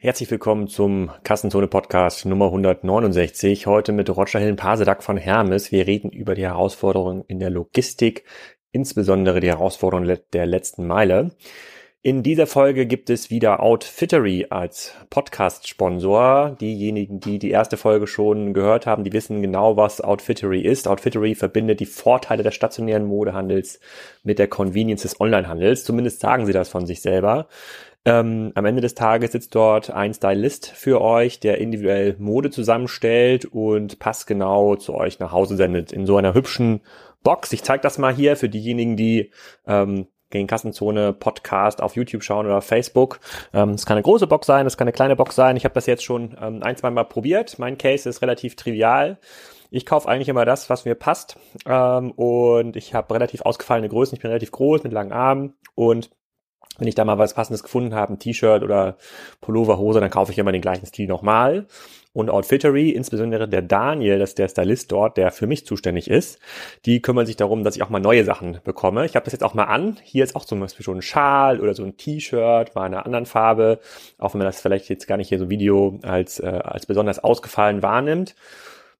Herzlich willkommen zum Kassenzone Podcast Nummer 169. Heute mit Roger Hillen-Pasedak von Hermes. Wir reden über die Herausforderungen in der Logistik, insbesondere die Herausforderungen der letzten Meile. In dieser Folge gibt es wieder Outfittery als Podcast-Sponsor. Diejenigen, die die erste Folge schon gehört haben, die wissen genau, was Outfittery ist. Outfittery verbindet die Vorteile des stationären Modehandels mit der Convenience des Onlinehandels. Zumindest sagen sie das von sich selber. Ähm, am Ende des Tages sitzt dort ein Stylist für euch, der individuell Mode zusammenstellt und passgenau zu euch nach Hause sendet in so einer hübschen Box. Ich zeige das mal hier für diejenigen, die ähm, gegen Kassenzone Podcast auf YouTube schauen oder Facebook. Ähm, es kann eine große Box sein, es kann eine kleine Box sein. Ich habe das jetzt schon ähm, ein, zwei Mal probiert. Mein Case ist relativ trivial. Ich kaufe eigentlich immer das, was mir passt. Ähm, und ich habe relativ ausgefallene Größen. Ich bin relativ groß mit langen Armen und wenn ich da mal was passendes gefunden habe, ein T-Shirt oder Pullover, Hose, dann kaufe ich immer den gleichen Stil nochmal. Und Outfittery, insbesondere der Daniel, das ist der Stylist dort, der für mich zuständig ist, die kümmern sich darum, dass ich auch mal neue Sachen bekomme. Ich habe das jetzt auch mal an. Hier ist auch zum Beispiel schon ein Schal oder so ein T-Shirt, mal in einer anderen Farbe, auch wenn man das vielleicht jetzt gar nicht hier so Video als, äh, als besonders ausgefallen wahrnimmt.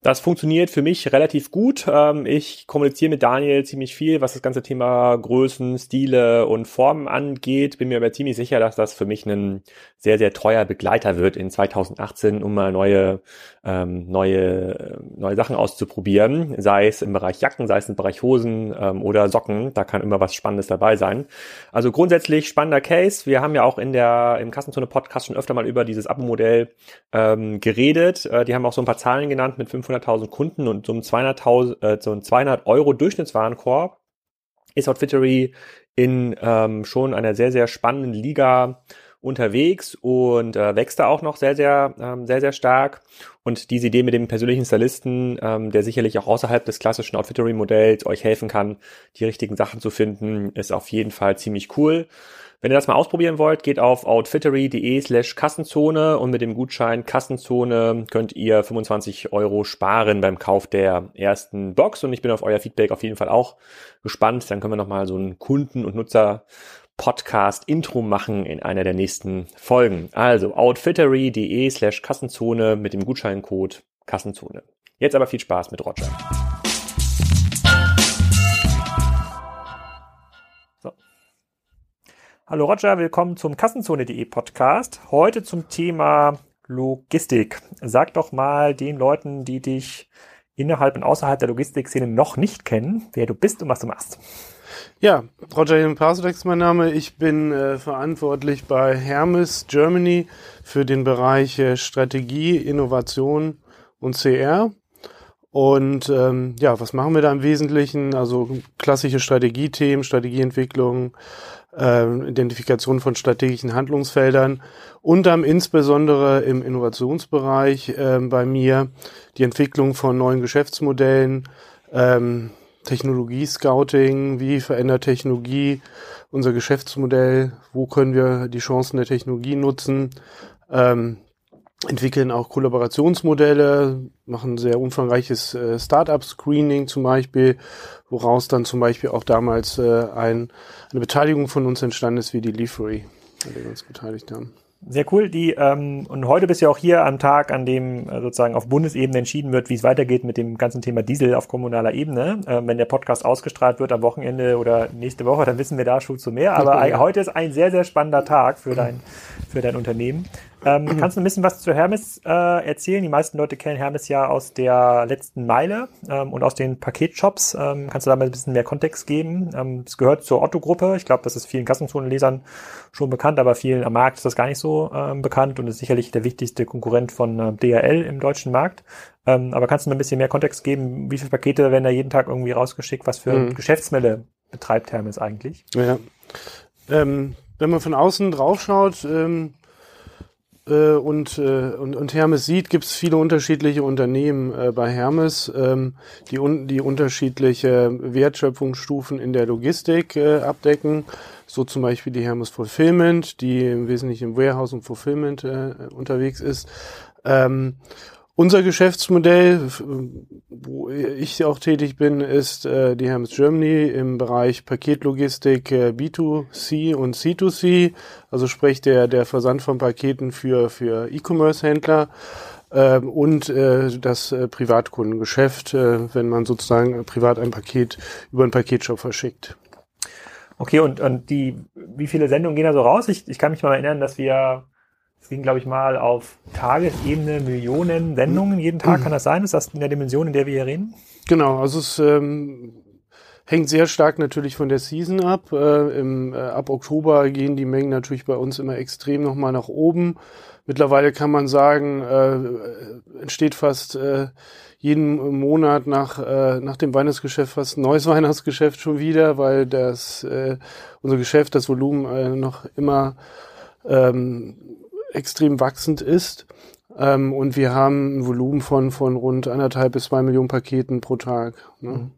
Das funktioniert für mich relativ gut. Ähm, ich kommuniziere mit Daniel ziemlich viel, was das ganze Thema Größen, Stile und Formen angeht. Bin mir aber ziemlich sicher, dass das für mich ein sehr, sehr treuer Begleiter wird in 2018, um mal neue, ähm, neue, neue Sachen auszuprobieren. Sei es im Bereich Jacken, sei es im Bereich Hosen ähm, oder Socken. Da kann immer was Spannendes dabei sein. Also grundsätzlich spannender Case. Wir haben ja auch in der, im Kassenzone Podcast schon öfter mal über dieses Abo-Modell ähm, geredet. Äh, die haben auch so ein paar Zahlen genannt mit 500.000 Kunden und so einem 200.000, äh, so einem 200 Euro Durchschnittswarenkorb ist Outfittery in ähm, schon einer sehr, sehr spannenden Liga unterwegs und äh, wächst da auch noch sehr, sehr, ähm, sehr, sehr stark. Und diese Idee mit dem persönlichen Stylisten, ähm, der sicherlich auch außerhalb des klassischen Outfittery-Modells euch helfen kann, die richtigen Sachen zu finden, ist auf jeden Fall ziemlich cool. Wenn ihr das mal ausprobieren wollt, geht auf outfittery.de slash Kassenzone und mit dem Gutschein Kassenzone könnt ihr 25 Euro sparen beim Kauf der ersten Box und ich bin auf euer Feedback auf jeden Fall auch gespannt. Dann können wir nochmal so einen Kunden- und Nutzer Podcast-Intro machen in einer der nächsten Folgen. Also outfittery.de slash Kassenzone mit dem Gutscheincode Kassenzone. Jetzt aber viel Spaß mit Roger. Hallo Roger, willkommen zum Kassenzone.de Podcast. Heute zum Thema Logistik. Sag doch mal den Leuten, die dich innerhalb und außerhalb der Logistikszene noch nicht kennen, wer du bist und was du machst. Ja, Roger Pasudek ist mein Name. Ich bin äh, verantwortlich bei Hermes Germany für den Bereich äh, Strategie, Innovation und CR. Und ähm, ja, was machen wir da im Wesentlichen? Also klassische Strategiethemen, Strategieentwicklung, äh, Identifikation von strategischen Handlungsfeldern und dann insbesondere im Innovationsbereich äh, bei mir die Entwicklung von neuen Geschäftsmodellen, ähm, Technologie-Scouting, wie verändert Technologie unser Geschäftsmodell, wo können wir die Chancen der Technologie nutzen, ähm, entwickeln auch Kollaborationsmodelle, machen sehr umfangreiches äh, Startup-Screening zum Beispiel, woraus dann zum Beispiel auch damals äh, ein, eine Beteiligung von uns entstanden ist, wie die Leafery, an der wir uns beteiligt haben. Sehr cool. Die, ähm, und heute bist du ja auch hier am Tag, an dem äh, sozusagen auf Bundesebene entschieden wird, wie es weitergeht mit dem ganzen Thema Diesel auf kommunaler Ebene. Ähm, wenn der Podcast ausgestrahlt wird am Wochenende oder nächste Woche, dann wissen wir da schon zu mehr. Aber ja. heute ist ein sehr, sehr spannender Tag für dein, für dein Unternehmen. Ähm, kannst du ein bisschen was zu Hermes äh, erzählen? Die meisten Leute kennen Hermes ja aus der letzten Meile ähm, und aus den Paketshops. Ähm, kannst du da mal ein bisschen mehr Kontext geben? Ähm, es gehört zur Otto-Gruppe. Ich glaube, das ist vielen Kassenzonenlesern schon bekannt, aber vielen am Markt ist das gar nicht so ähm, bekannt und ist sicherlich der wichtigste Konkurrent von äh, DHL im deutschen Markt. Ähm, aber kannst du mal ein bisschen mehr Kontext geben? Wie viele Pakete werden da jeden Tag irgendwie rausgeschickt? Was für mhm. Geschäftsmodelle betreibt Hermes eigentlich? Ja. Ähm, wenn man von außen draufschaut, ähm, äh, und, äh, und, und Hermes sieht, gibt es viele unterschiedliche Unternehmen äh, bei Hermes, ähm, die, un die unterschiedliche Wertschöpfungsstufen in der Logistik äh, abdecken. So zum Beispiel die Hermes Fulfillment, die im Wesentlichen im Warehouse und Fulfillment äh, unterwegs ist. Ähm, Unser Geschäftsmodell, wo ich auch tätig bin, ist äh, die Hermes Germany im Bereich Paketlogistik äh, B2C und C2C, also sprich der, der Versand von Paketen für, für E-Commerce-Händler äh, und äh, das äh, Privatkundengeschäft, äh, wenn man sozusagen privat ein Paket über einen Paketshop verschickt. Okay, und, und die, wie viele Sendungen gehen da so raus? Ich, ich kann mich mal erinnern, dass wir es ging, glaube ich, mal auf Tagesebene Millionen Sendungen jeden Tag. Kann das sein? Ist das in der Dimension, in der wir hier reden? Genau, also es ähm, hängt sehr stark natürlich von der Season ab. Äh, im, äh, ab Oktober gehen die Mengen natürlich bei uns immer extrem nochmal nach oben. Mittlerweile kann man sagen, äh, entsteht fast äh, jeden Monat nach, äh, nach dem Weihnachtsgeschäft fast ein neues Weihnachtsgeschäft schon wieder, weil das äh, unser Geschäft, das Volumen äh, noch immer ähm, extrem wachsend ist. Ähm, und wir haben ein Volumen von, von rund anderthalb bis zwei Millionen Paketen pro Tag. Ne? Mhm.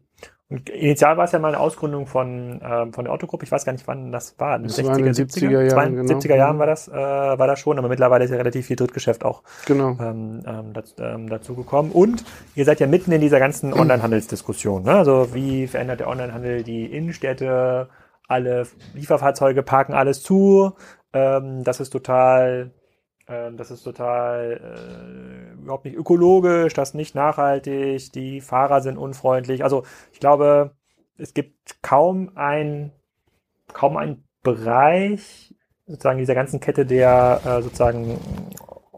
Und initial war es ja mal eine Ausgründung von, ähm, von der Otto-Gruppe. Ich weiß gar nicht, wann das war. In den 60er, in 70er, 70er Jahren. Genau. 70er Jahren war das, äh, war das schon, aber mittlerweile ist ja relativ viel Drittgeschäft auch genau. ähm, ähm, dazu, ähm, dazu gekommen. Und ihr seid ja mitten in dieser ganzen Online-Handelsdiskussion. Ne? Also wie verändert der Online-Handel die Innenstädte? Alle Lieferfahrzeuge parken alles zu. Ähm, das ist total das ist total äh, überhaupt nicht ökologisch, das ist nicht nachhaltig, die Fahrer sind unfreundlich. Also ich glaube, es gibt kaum ein, kaum ein Bereich sozusagen dieser ganzen Kette der äh, sozusagen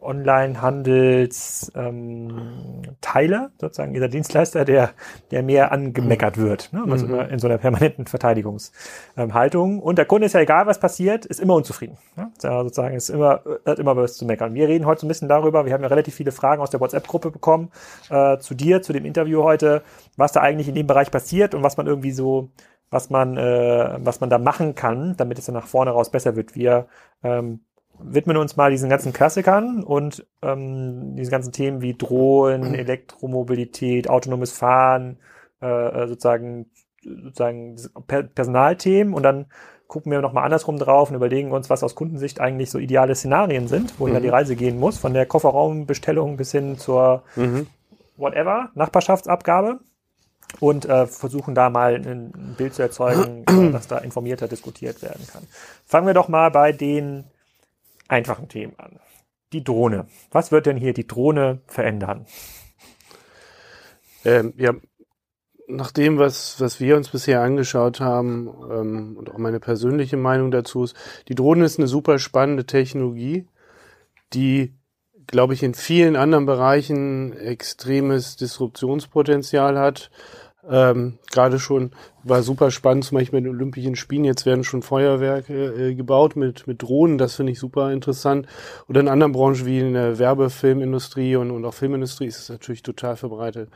Online-Handels-Teile, ähm, sozusagen dieser Dienstleister, der, der mehr angemeckert wird, ne? also mhm. immer in so einer permanenten Verteidigungshaltung. Ähm, und der Kunde ist ja egal, was passiert, ist immer unzufrieden. Ne? Ja, sozusagen ist immer, hat immer was zu meckern. Wir reden heute so ein bisschen darüber, wir haben ja relativ viele Fragen aus der WhatsApp-Gruppe bekommen, äh, zu dir, zu dem Interview heute, was da eigentlich in dem Bereich passiert und was man irgendwie so was man, äh, was man da machen kann, damit es dann nach vorne raus besser wird. Wir ähm, widmen uns mal diesen ganzen Klassikern und ähm, diesen ganzen Themen wie Drohnen, Elektromobilität, autonomes Fahren, äh, äh sozusagen, sozusagen Personalthemen und dann gucken wir nochmal andersrum drauf und überlegen uns, was aus Kundensicht eigentlich so ideale Szenarien sind, wohin mhm. die Reise gehen muss, von der Kofferraumbestellung bis hin zur mhm. whatever, Nachbarschaftsabgabe und äh, versuchen da mal ein Bild zu erzeugen, dass da informierter diskutiert werden kann. Fangen wir doch mal bei den einfachen Themen an. Die Drohne. Was wird denn hier die Drohne verändern? Ähm, ja, nach dem, was, was wir uns bisher angeschaut haben ähm, und auch meine persönliche Meinung dazu ist, die Drohne ist eine super spannende Technologie, die, glaube ich, in vielen anderen Bereichen extremes Disruptionspotenzial hat. Ähm, Gerade schon war super spannend, zum Beispiel mit den Olympischen Spielen. Jetzt werden schon Feuerwerke äh, gebaut mit, mit Drohnen. Das finde ich super interessant. Oder in anderen Branchen wie in der Werbefilmindustrie und, und auch Filmindustrie ist es natürlich total verbreitet.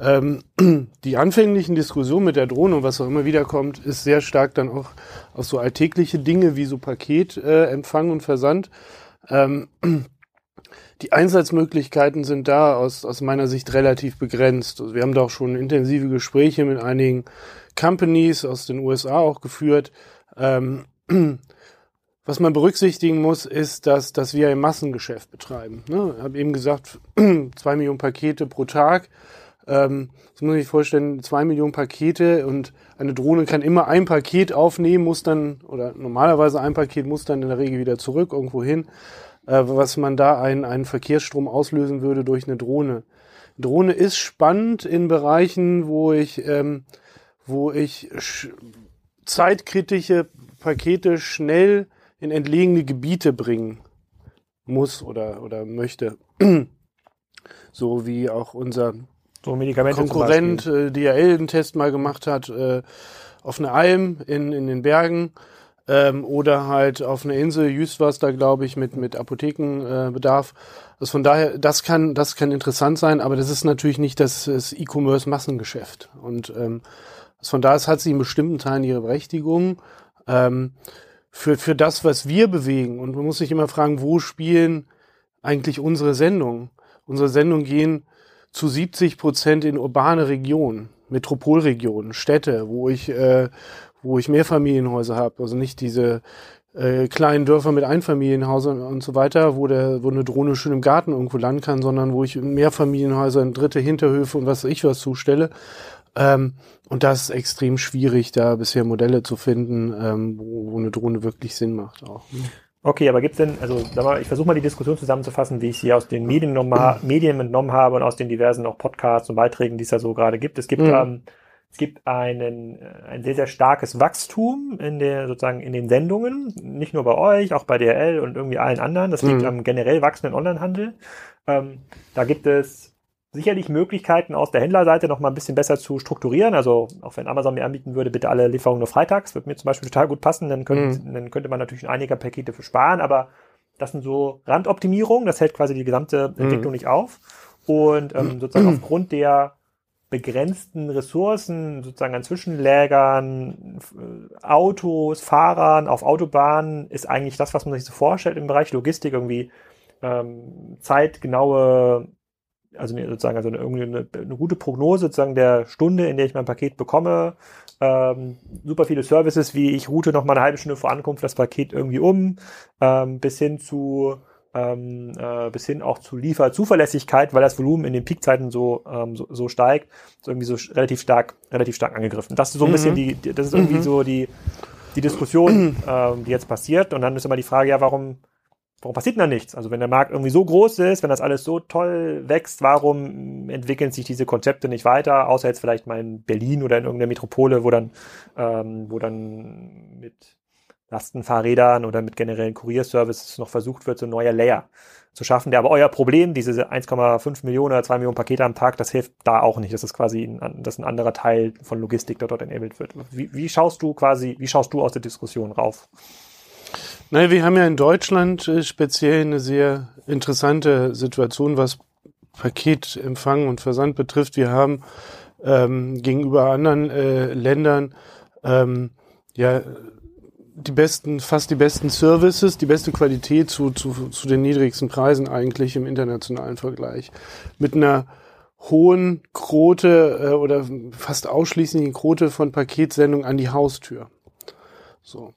Ähm, die anfänglichen Diskussionen mit der Drohne und was auch immer wiederkommt, ist sehr stark dann auch auf so alltägliche Dinge wie so Paketempfang äh, und Versand. Ähm, die Einsatzmöglichkeiten sind da aus, aus meiner Sicht relativ begrenzt. Also wir haben da auch schon intensive Gespräche mit einigen Companies aus den USA auch geführt. Ähm, was man berücksichtigen muss, ist, dass, dass wir ein Massengeschäft betreiben. Ne? Ich habe eben gesagt, zwei Millionen Pakete pro Tag. Ähm, das muss man sich vorstellen, zwei Millionen Pakete und eine Drohne kann immer ein Paket aufnehmen, muss dann, oder normalerweise ein Paket muss dann in der Regel wieder zurück irgendwo hin äh, was man da einen, einen Verkehrsstrom auslösen würde durch eine Drohne. Drohne ist spannend in Bereichen, wo ich, ähm, wo ich zeitkritische Pakete schnell in entlegene Gebiete bringen muss oder, oder möchte. so wie auch unser so Konkurrent äh, DRL einen Test mal gemacht hat äh, auf einer Alm in, in den Bergen ähm, oder halt auf einer Insel, Jüst da, glaube ich, mit, mit Apothekenbedarf. Äh, also von daher, das kann, das kann interessant sein, aber das ist natürlich nicht das, das E-Commerce-Massengeschäft. Und ähm, also von daher hat sie in bestimmten Teilen ihre Berechtigung. Ähm, für, für das, was wir bewegen. Und man muss sich immer fragen, wo spielen eigentlich unsere Sendungen? Unsere Sendungen gehen zu 70 Prozent in urbane Regionen, Metropolregionen, Städte, wo ich äh, wo ich Mehrfamilienhäuser habe, also nicht diese äh, kleinen Dörfer mit Einfamilienhäusern und so weiter, wo der, wo eine Drohne schön im Garten irgendwo landen kann, sondern wo ich Mehrfamilienhäuser, dritte Hinterhöfe und was ich was zustelle. Ähm, und das ist extrem schwierig, da bisher Modelle zu finden, ähm, wo, wo eine Drohne wirklich Sinn macht auch. Ne? Okay, aber gibt's denn, also ich versuche mal die Diskussion zusammenzufassen, wie ich sie aus den Medien, Medien entnommen habe und aus den diversen auch Podcasts und Beiträgen, die es ja so gerade gibt. Es gibt mhm. ähm, es gibt einen, äh, ein sehr, sehr starkes Wachstum in der, sozusagen in den Sendungen. Nicht nur bei euch, auch bei DRL und irgendwie allen anderen. Das liegt mhm. am generell wachsenden Onlinehandel. Ähm, da gibt es sicherlich Möglichkeiten aus der Händlerseite noch mal ein bisschen besser zu strukturieren. Also auch wenn Amazon mir anbieten würde, bitte alle Lieferungen nur freitags, würde mir zum Beispiel total gut passen. Dann, könnt, mhm. dann könnte man natürlich einiger Pakete für sparen, aber das sind so Randoptimierungen. Das hält quasi die gesamte Entwicklung mhm. nicht auf. Und ähm, sozusagen aufgrund der begrenzten Ressourcen, sozusagen an Zwischenlägern, Autos, Fahrern auf Autobahnen, ist eigentlich das, was man sich so vorstellt im Bereich Logistik, irgendwie ähm, zeitgenaue, also sozusagen also eine, eine, eine, gute Prognose sozusagen der Stunde, in der ich mein Paket bekomme, ähm, super viele Services, wie ich route noch mal eine halbe Stunde vor Ankunft das Paket irgendwie um, ähm, bis hin zu ähm, äh, bis hin auch zu Lieferzuverlässigkeit, weil das Volumen in den Peakzeiten so, ähm, so, so steigt, so irgendwie so relativ stark, relativ stark angegriffen. Das ist so ein mhm. bisschen die, das ist irgendwie mhm. so die, die Diskussion, ähm, die jetzt passiert. Und dann ist immer die Frage, ja, warum, warum passiert da nichts? Also wenn der Markt irgendwie so groß ist, wenn das alles so toll wächst, warum entwickeln sich diese Konzepte nicht weiter, außer jetzt vielleicht mal in Berlin oder in irgendeiner Metropole, wo dann, ähm, wo dann mit Lastenfahrrädern oder mit generellen Kurierservices noch versucht wird, so ein neuer Layer zu schaffen, der aber euer Problem, diese 1,5 Millionen oder 2 Millionen Pakete am Tag, das hilft da auch nicht. Das ist quasi ein, das ein anderer Teil von Logistik, der dort enabled wird. Wie, wie schaust du quasi, wie schaust du aus der Diskussion rauf? Naja, wir haben ja in Deutschland äh, speziell eine sehr interessante Situation, was Paketempfang und Versand betrifft. Wir haben ähm, gegenüber anderen äh, Ländern ähm, ja die besten, fast die besten Services, die beste Qualität zu, zu, zu den niedrigsten Preisen eigentlich im internationalen Vergleich. Mit einer hohen Quote äh, oder fast ausschließlichen Quote von Paketsendungen an die Haustür. So.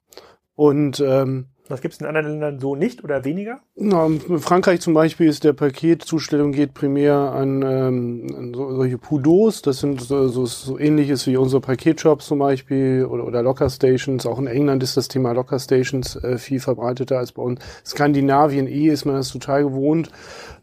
Und ähm, was gibt es in anderen Ländern so nicht oder weniger? Na, in Frankreich zum Beispiel ist der Paketzustellung geht primär an, ähm, an so, solche Pudos. Das sind so, so, so ähnliches wie unsere Paketshops zum Beispiel oder, oder Locker Stations. Auch in England ist das Thema Locker Stations äh, viel verbreiteter als bei uns. Skandinavien eh ist man das total gewohnt,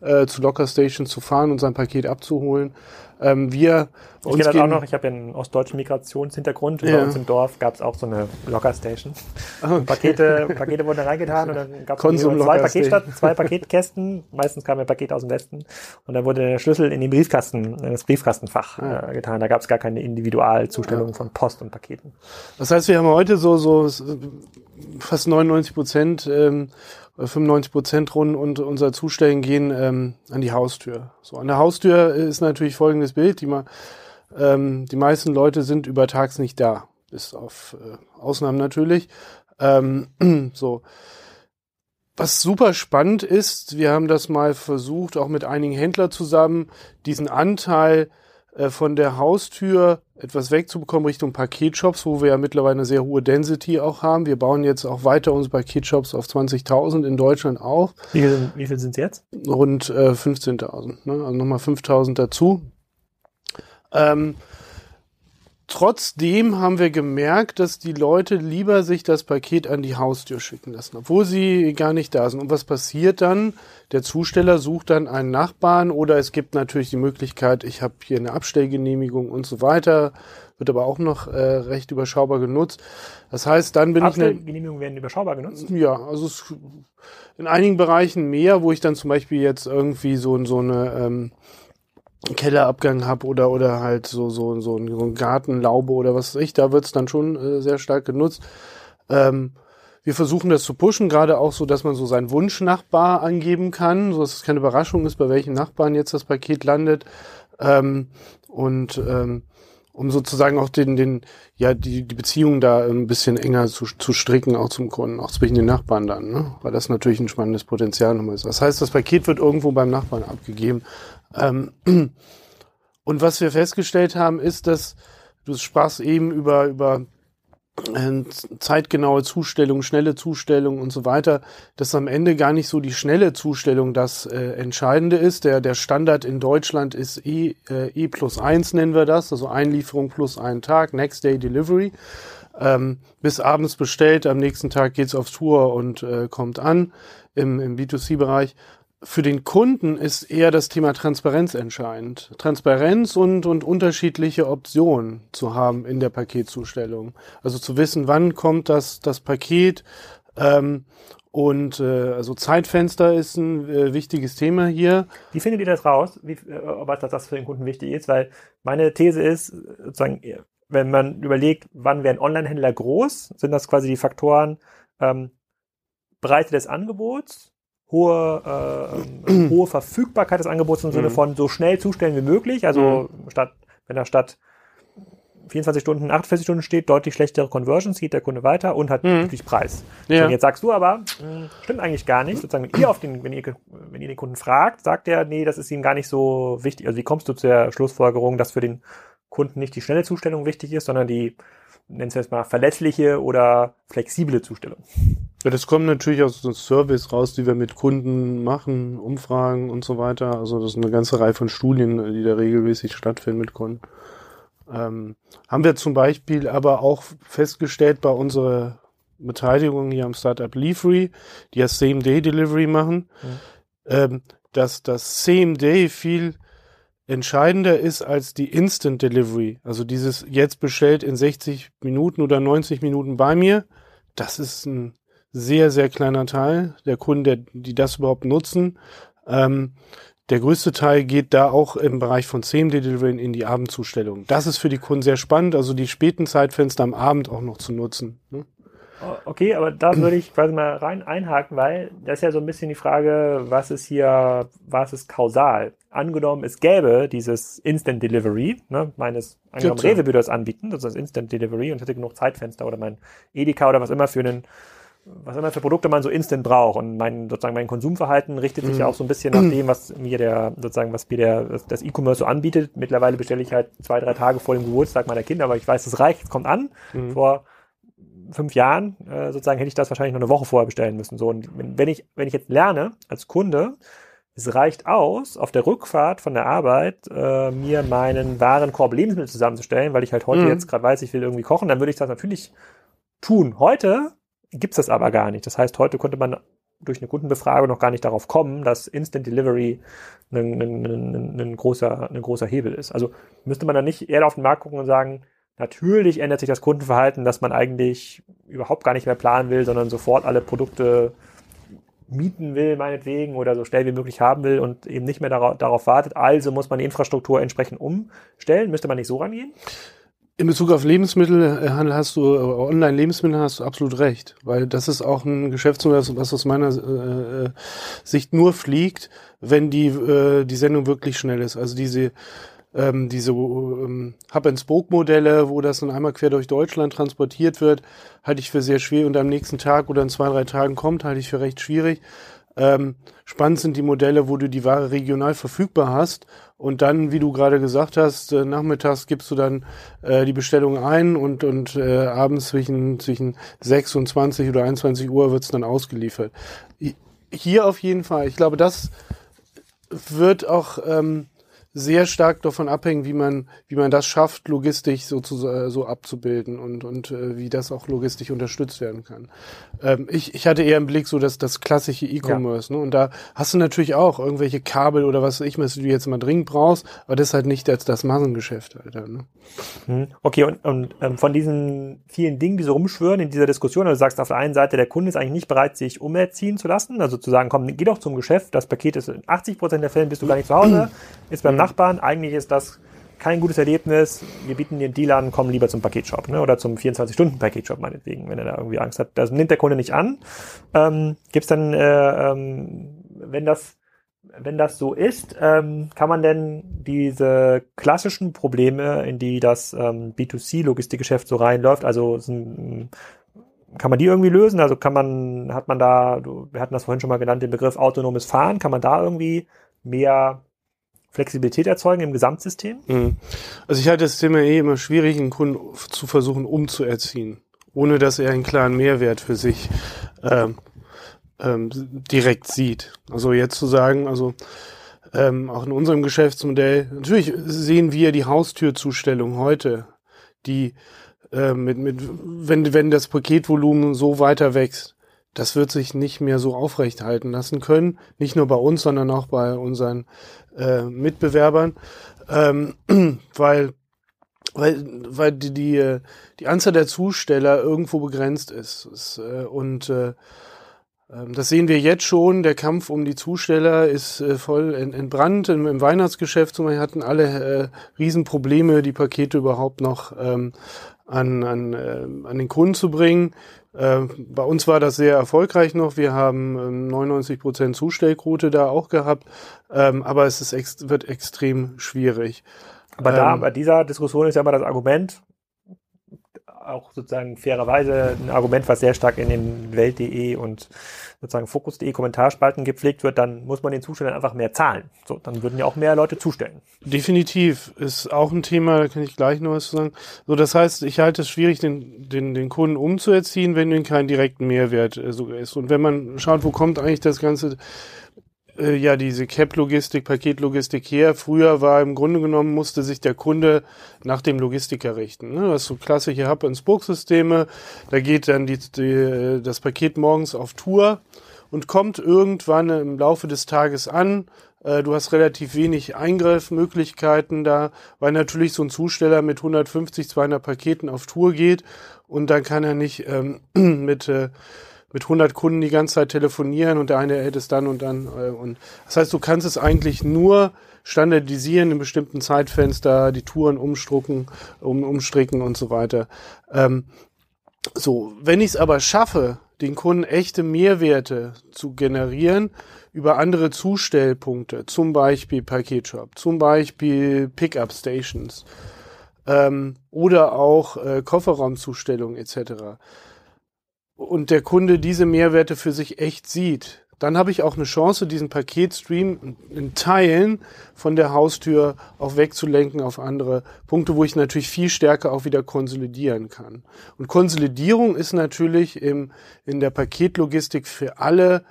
äh, zu Locker Stations zu fahren und sein Paket abzuholen. Ähm, wir ich kenne das auch noch, ich habe ja einen ostdeutschen Migrationshintergrund. Ja. Bei uns im Dorf gab es auch so eine Locker-Station. Okay. Pakete, Pakete wurden da reingetan und dann gab es zwei, Paketstadt, zwei Paketkästen. Meistens kamen ja Pakete aus dem Westen. Und dann wurde der Schlüssel in den Briefkasten, in das Briefkastenfach ah. äh, getan. Da gab es gar keine Individualzustellung ja. von Post und Paketen. Das heißt, wir haben heute so, so fast 99 Prozent ähm, 95 Prozent rund und unser Zustellen gehen ähm, an die Haustür. So an der Haustür ist natürlich folgendes Bild: Die, ähm, die meisten Leute sind übertags nicht da, bis auf äh, Ausnahmen natürlich. Ähm, so. Was super spannend ist, wir haben das mal versucht, auch mit einigen Händlern zusammen, diesen Anteil von der Haustür etwas wegzubekommen Richtung Paketshops, wo wir ja mittlerweile eine sehr hohe Density auch haben. Wir bauen jetzt auch weiter unsere Paketshops auf 20.000 in Deutschland auf. Wie viel, wie viel sind es jetzt? Rund äh, 15.000, ne? also nochmal 5.000 dazu. Ähm, Trotzdem haben wir gemerkt, dass die Leute lieber sich das Paket an die Haustür schicken lassen, obwohl sie gar nicht da sind. Und was passiert dann? Der Zusteller sucht dann einen Nachbarn oder es gibt natürlich die Möglichkeit, ich habe hier eine Abstellgenehmigung und so weiter, wird aber auch noch äh, recht überschaubar genutzt. Das heißt, dann bin ich... Abstellgenehmigungen werden überschaubar genutzt? Ja, also es, in einigen Bereichen mehr, wo ich dann zum Beispiel jetzt irgendwie so, so eine... Ähm, Kellerabgang habe oder oder halt so so so so ein Gartenlaube oder was weiß ich, da wird's dann schon äh, sehr stark genutzt. Ähm, wir versuchen das zu pushen, gerade auch so, dass man so seinen Wunschnachbar angeben kann, so dass es keine Überraschung ist, bei welchen Nachbarn jetzt das Paket landet. Ähm, und ähm, um sozusagen auch den, den, ja, die, die Beziehung da ein bisschen enger zu, zu stricken, auch zum Kunden, auch zwischen den Nachbarn dann, ne? Weil das natürlich ein spannendes Potenzial nochmal ist. Das heißt, das Paket wird irgendwo beim Nachbarn abgegeben. Ähm, und was wir festgestellt haben, ist, dass du sprachst eben über, über äh, zeitgenaue Zustellung, schnelle Zustellung und so weiter, dass am Ende gar nicht so die schnelle Zustellung das äh, Entscheidende ist. Der, der Standard in Deutschland ist E, äh, E plus eins nennen wir das, also Einlieferung plus einen Tag, Next Day Delivery. Ähm, bis abends bestellt, am nächsten Tag geht's auf Tour und äh, kommt an im, im B2C-Bereich für den Kunden ist eher das Thema Transparenz entscheidend. Transparenz und, und unterschiedliche Optionen zu haben in der Paketzustellung. Also zu wissen, wann kommt das, das Paket. Ähm, und äh, also Zeitfenster ist ein äh, wichtiges Thema hier. Wie findet ihr das raus, wie, äh, was das für den Kunden wichtig ist? Weil meine These ist, sozusagen, wenn man überlegt, wann wäre ein Online-Händler groß, sind das quasi die Faktoren ähm, Breite des Angebots, hohe, äh, hohe Verfügbarkeit des Angebots im Sinne mhm. von so schnell zustellen wie möglich. Also mhm. statt, wenn er statt 24 Stunden, 48 Stunden steht, deutlich schlechtere Conversions, geht der Kunde weiter und hat mhm. natürlich Preis. Ja. Und jetzt sagst du aber, mh, stimmt eigentlich gar nicht. Sozusagen, wenn ihr auf den, wenn ihr, wenn ihr den Kunden fragt, sagt er, nee, das ist ihm gar nicht so wichtig. Also wie kommst du zur Schlussfolgerung, dass für den Kunden nicht die schnelle Zustellung wichtig ist, sondern die, nennen wir es mal, verlässliche oder flexible Zustellung? Ja, das kommt natürlich aus dem Service raus, die wir mit Kunden machen, Umfragen und so weiter. Also das ist eine ganze Reihe von Studien, die da regelmäßig stattfinden mit Kunden. Ähm, haben wir zum Beispiel aber auch festgestellt bei unserer Beteiligung hier am Startup Leafree, die ja Same-Day-Delivery machen, mhm. ähm, dass das Same-Day viel entscheidender ist als die Instant Delivery. Also dieses jetzt bestellt in 60 Minuten oder 90 Minuten bei mir. Das ist ein sehr, sehr kleiner Teil der Kunden, die das überhaupt nutzen. Ähm, der größte Teil geht da auch im Bereich von CMD-Delivery in die Abendzustellung. Das ist für die Kunden sehr spannend, also die späten Zeitfenster am Abend auch noch zu nutzen. Ne? Oh, okay, aber da würde ich quasi mal rein einhaken, weil das ist ja so ein bisschen die Frage, was ist hier, was ist kausal? Angenommen, es gäbe dieses Instant Delivery, ne, meines, angenommen, Rewe würde das anbieten, das ist Instant Delivery und hätte genug Zeitfenster oder mein Edeka oder was immer für einen was immer für Produkte man so instant braucht. Und mein, sozusagen mein Konsumverhalten richtet sich ja mhm. auch so ein bisschen nach dem, was mir der, sozusagen, was mir der, das E-Commerce so anbietet. Mittlerweile bestelle ich halt zwei, drei Tage vor dem Geburtstag meiner Kinder, aber ich weiß, es reicht, es kommt an. Mhm. Vor fünf Jahren, äh, sozusagen, hätte ich das wahrscheinlich noch eine Woche vorher bestellen müssen. So, und wenn ich, wenn ich jetzt lerne, als Kunde, es reicht aus, auf der Rückfahrt von der Arbeit äh, mir meinen Warenkorb Lebensmittel zusammenzustellen, weil ich halt heute mhm. jetzt gerade weiß, ich will irgendwie kochen, dann würde ich das natürlich tun. Heute gibt's das aber gar nicht. Das heißt, heute konnte man durch eine Kundenbefragung noch gar nicht darauf kommen, dass Instant Delivery ein, ein, ein, ein, großer, ein großer Hebel ist. Also müsste man dann nicht eher auf den Markt gucken und sagen, natürlich ändert sich das Kundenverhalten, dass man eigentlich überhaupt gar nicht mehr planen will, sondern sofort alle Produkte mieten will, meinetwegen, oder so schnell wie möglich haben will und eben nicht mehr darauf, darauf wartet. Also muss man die Infrastruktur entsprechend umstellen. Müsste man nicht so rangehen? In Bezug auf Lebensmittelhandel hast du, äh, Online-Lebensmittel hast du absolut recht, weil das ist auch ein Geschäftsmodell, was aus meiner äh, äh, Sicht nur fliegt, wenn die, äh, die Sendung wirklich schnell ist. Also diese, ähm, diese ähm, Hub-and-Spoke-Modelle, wo das dann einmal quer durch Deutschland transportiert wird, halte ich für sehr schwer und am nächsten Tag oder in zwei, drei Tagen kommt, halte ich für recht schwierig. Ähm, spannend sind die Modelle, wo du die Ware regional verfügbar hast und dann, wie du gerade gesagt hast, äh, nachmittags gibst du dann äh, die Bestellung ein und, und äh, abends zwischen, zwischen 6 und 20 oder 21 Uhr wird's dann ausgeliefert. Hier auf jeden Fall. Ich glaube, das wird auch ähm, sehr stark davon abhängen, wie man, wie man das schafft, logistisch so, zu, äh, so abzubilden und, und äh, wie das auch logistisch unterstützt werden kann. Ähm, ich, ich hatte eher im Blick so das, das klassische E-Commerce. Ja. Ne? Und da hast du natürlich auch irgendwelche Kabel oder was ich, was du jetzt mal dringend brauchst, aber das ist halt nicht das, das Massengeschäft. Alter, ne? Hm. Okay, und, und ähm, von diesen vielen Dingen, die so rumschwören in dieser Diskussion, also du sagst auf der einen Seite, der Kunde ist eigentlich nicht bereit, sich umerziehen zu lassen, also zu sagen, komm, geh doch zum Geschäft, das Paket ist in 80 Prozent der Fälle bist du gar nicht zu Hause, ist beim Nachbarn, eigentlich ist das kein gutes Erlebnis, wir bieten den Deal an, komm lieber zum Paketshop ne? oder zum 24-Stunden-Paketshop meinetwegen, wenn er da irgendwie Angst hat. Das nimmt der Kunde nicht an. Ähm, Gibt es dann, äh, ähm, wenn das wenn das so ist, ähm, kann man denn diese klassischen Probleme, in die das ähm, B2C-Logistikgeschäft so reinläuft, also ein, kann man die irgendwie lösen? Also kann man, hat man da, wir hatten das vorhin schon mal genannt, den Begriff autonomes Fahren, kann man da irgendwie mehr Flexibilität erzeugen im Gesamtsystem? Mhm. Also ich halte das Thema eh immer schwierig, einen Kunden zu versuchen umzuerziehen. ohne dass er einen klaren Mehrwert für sich ähm, ähm, direkt sieht. Also jetzt zu sagen, also ähm, auch in unserem Geschäftsmodell, natürlich sehen wir die Haustürzustellung heute, die äh, mit, mit, wenn, wenn das Paketvolumen so weiter wächst, das wird sich nicht mehr so aufrechthalten lassen können. Nicht nur bei uns, sondern auch bei unseren äh, Mitbewerbern, ähm, weil weil, weil die, die, die Anzahl der Zusteller irgendwo begrenzt ist. ist äh, und äh, ähm, das sehen wir jetzt schon. Der Kampf um die Zusteller ist äh, voll entbrannt. Im, Im, Weihnachtsgeschäft zum Beispiel hatten alle äh, Riesenprobleme, die Pakete überhaupt noch ähm, an, an, äh, an den Kunden zu bringen. Äh, bei uns war das sehr erfolgreich noch. Wir haben ähm, 99 Prozent Zustellquote da auch gehabt. Ähm, aber es ist wird extrem schwierig. Aber da, ähm, bei dieser Diskussion ist ja immer das Argument, auch sozusagen fairerweise ein Argument, was sehr stark in den Welt.de und sozusagen Fokus.de Kommentarspalten gepflegt wird, dann muss man den Zustellern einfach mehr zahlen. So, dann würden ja auch mehr Leute zustellen. Definitiv. Ist auch ein Thema, da kann ich gleich noch was zu sagen. So, das heißt, ich halte es schwierig, den, den, den Kunden umzuerziehen, wenn ihnen keinen direkten Mehrwert äh, so ist. Und wenn man schaut, wo kommt eigentlich das ganze äh, ja diese Cap-Logistik, Paketlogistik her. Früher war im Grunde genommen, musste sich der Kunde nach dem Logistiker richten. Ne? Das ist so klassische Hub-and-Spoke-Systeme. Da geht dann die, die, das Paket morgens auf Tour und kommt irgendwann im Laufe des Tages an. Äh, du hast relativ wenig Eingriffmöglichkeiten da, weil natürlich so ein Zusteller mit 150, 200 Paketen auf Tour geht und dann kann er nicht ähm, mit äh, mit 100 Kunden die ganze Zeit telefonieren und der eine hält es dann und dann. Äh, und das heißt, du kannst es eigentlich nur standardisieren in bestimmten Zeitfenster, die Touren umstrucken, um, umstricken und so weiter. Ähm, so, wenn ich es aber schaffe, den Kunden echte Mehrwerte zu generieren über andere Zustellpunkte, zum Beispiel Paketshop, zum Beispiel Pickup Stations ähm, oder auch äh, Kofferraumzustellung etc und der Kunde diese Mehrwerte für sich echt sieht, dann habe ich auch eine Chance, diesen Paketstream in Teilen von der Haustür auch wegzulenken auf andere Punkte, wo ich natürlich viel stärker auch wieder konsolidieren kann. Und Konsolidierung ist natürlich im, in der Paketlogistik für alle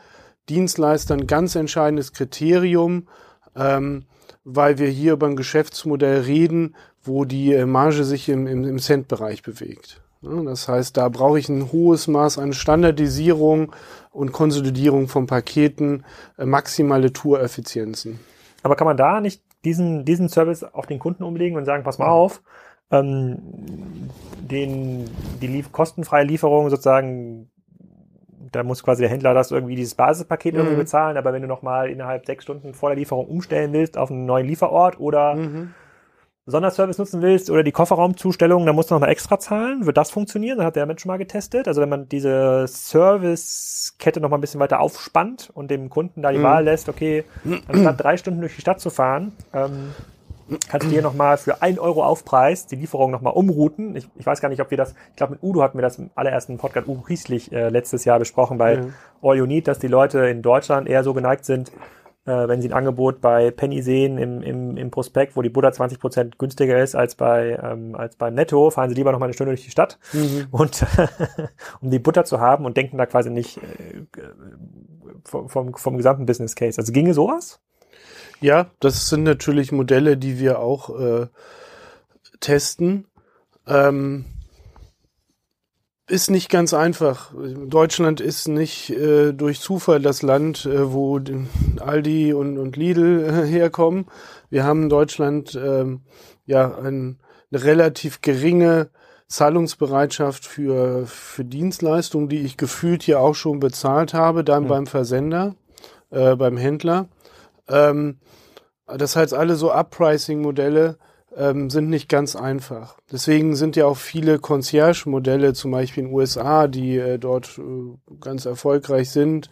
Dienstleister ein ganz entscheidendes Kriterium, ähm, weil wir hier über ein Geschäftsmodell reden, wo die Marge sich im, im, im Cent-Bereich bewegt. Das heißt, da brauche ich ein hohes Maß an Standardisierung und Konsolidierung von Paketen, äh, maximale Toureffizienzen. Aber kann man da nicht diesen, diesen Service auf den Kunden umlegen und sagen, pass mal auf, ähm, den, die lief kostenfreie Lieferung sozusagen, da muss quasi der Händler das irgendwie dieses Basispaket mhm. irgendwie bezahlen, aber wenn du nochmal innerhalb sechs Stunden vor der Lieferung umstellen willst auf einen neuen Lieferort oder mhm Sonderservice nutzen willst oder die Kofferraumzustellung, dann musst du nochmal extra zahlen. Wird das funktionieren? Dann hat der Mensch mal getestet. Also wenn man diese Servicekette nochmal ein bisschen weiter aufspannt und dem Kunden da die mhm. Wahl lässt, okay, anstatt drei Stunden durch die Stadt zu fahren, ähm, kannst du hier nochmal für ein Euro Aufpreis die Lieferung nochmal umrouten. Ich, ich weiß gar nicht, ob wir das, ich glaube mit Udo hatten wir das im allerersten Podcast Udo Rieslich äh, letztes Jahr besprochen bei mhm. All You Need, dass die Leute in Deutschland eher so geneigt sind, äh, wenn Sie ein Angebot bei Penny sehen im, im, im Prospekt, wo die Butter 20% günstiger ist als bei ähm, als beim Netto, fahren Sie lieber noch mal eine Stunde durch die Stadt mhm. und um die Butter zu haben und denken da quasi nicht äh, vom, vom, vom gesamten Business Case. Also ginge sowas? Ja, das sind natürlich Modelle, die wir auch äh, testen. Ähm, ist nicht ganz einfach. Deutschland ist nicht äh, durch Zufall das Land, äh, wo Aldi und, und Lidl äh, herkommen. Wir haben in Deutschland ähm, ja ein, eine relativ geringe Zahlungsbereitschaft für, für Dienstleistungen, die ich gefühlt ja auch schon bezahlt habe, dann mhm. beim Versender, äh, beim Händler. Ähm, das heißt, alle so Uppricing-Modelle ähm, sind nicht ganz einfach. Deswegen sind ja auch viele Concierge-Modelle, zum Beispiel in den USA, die äh, dort äh, ganz erfolgreich sind,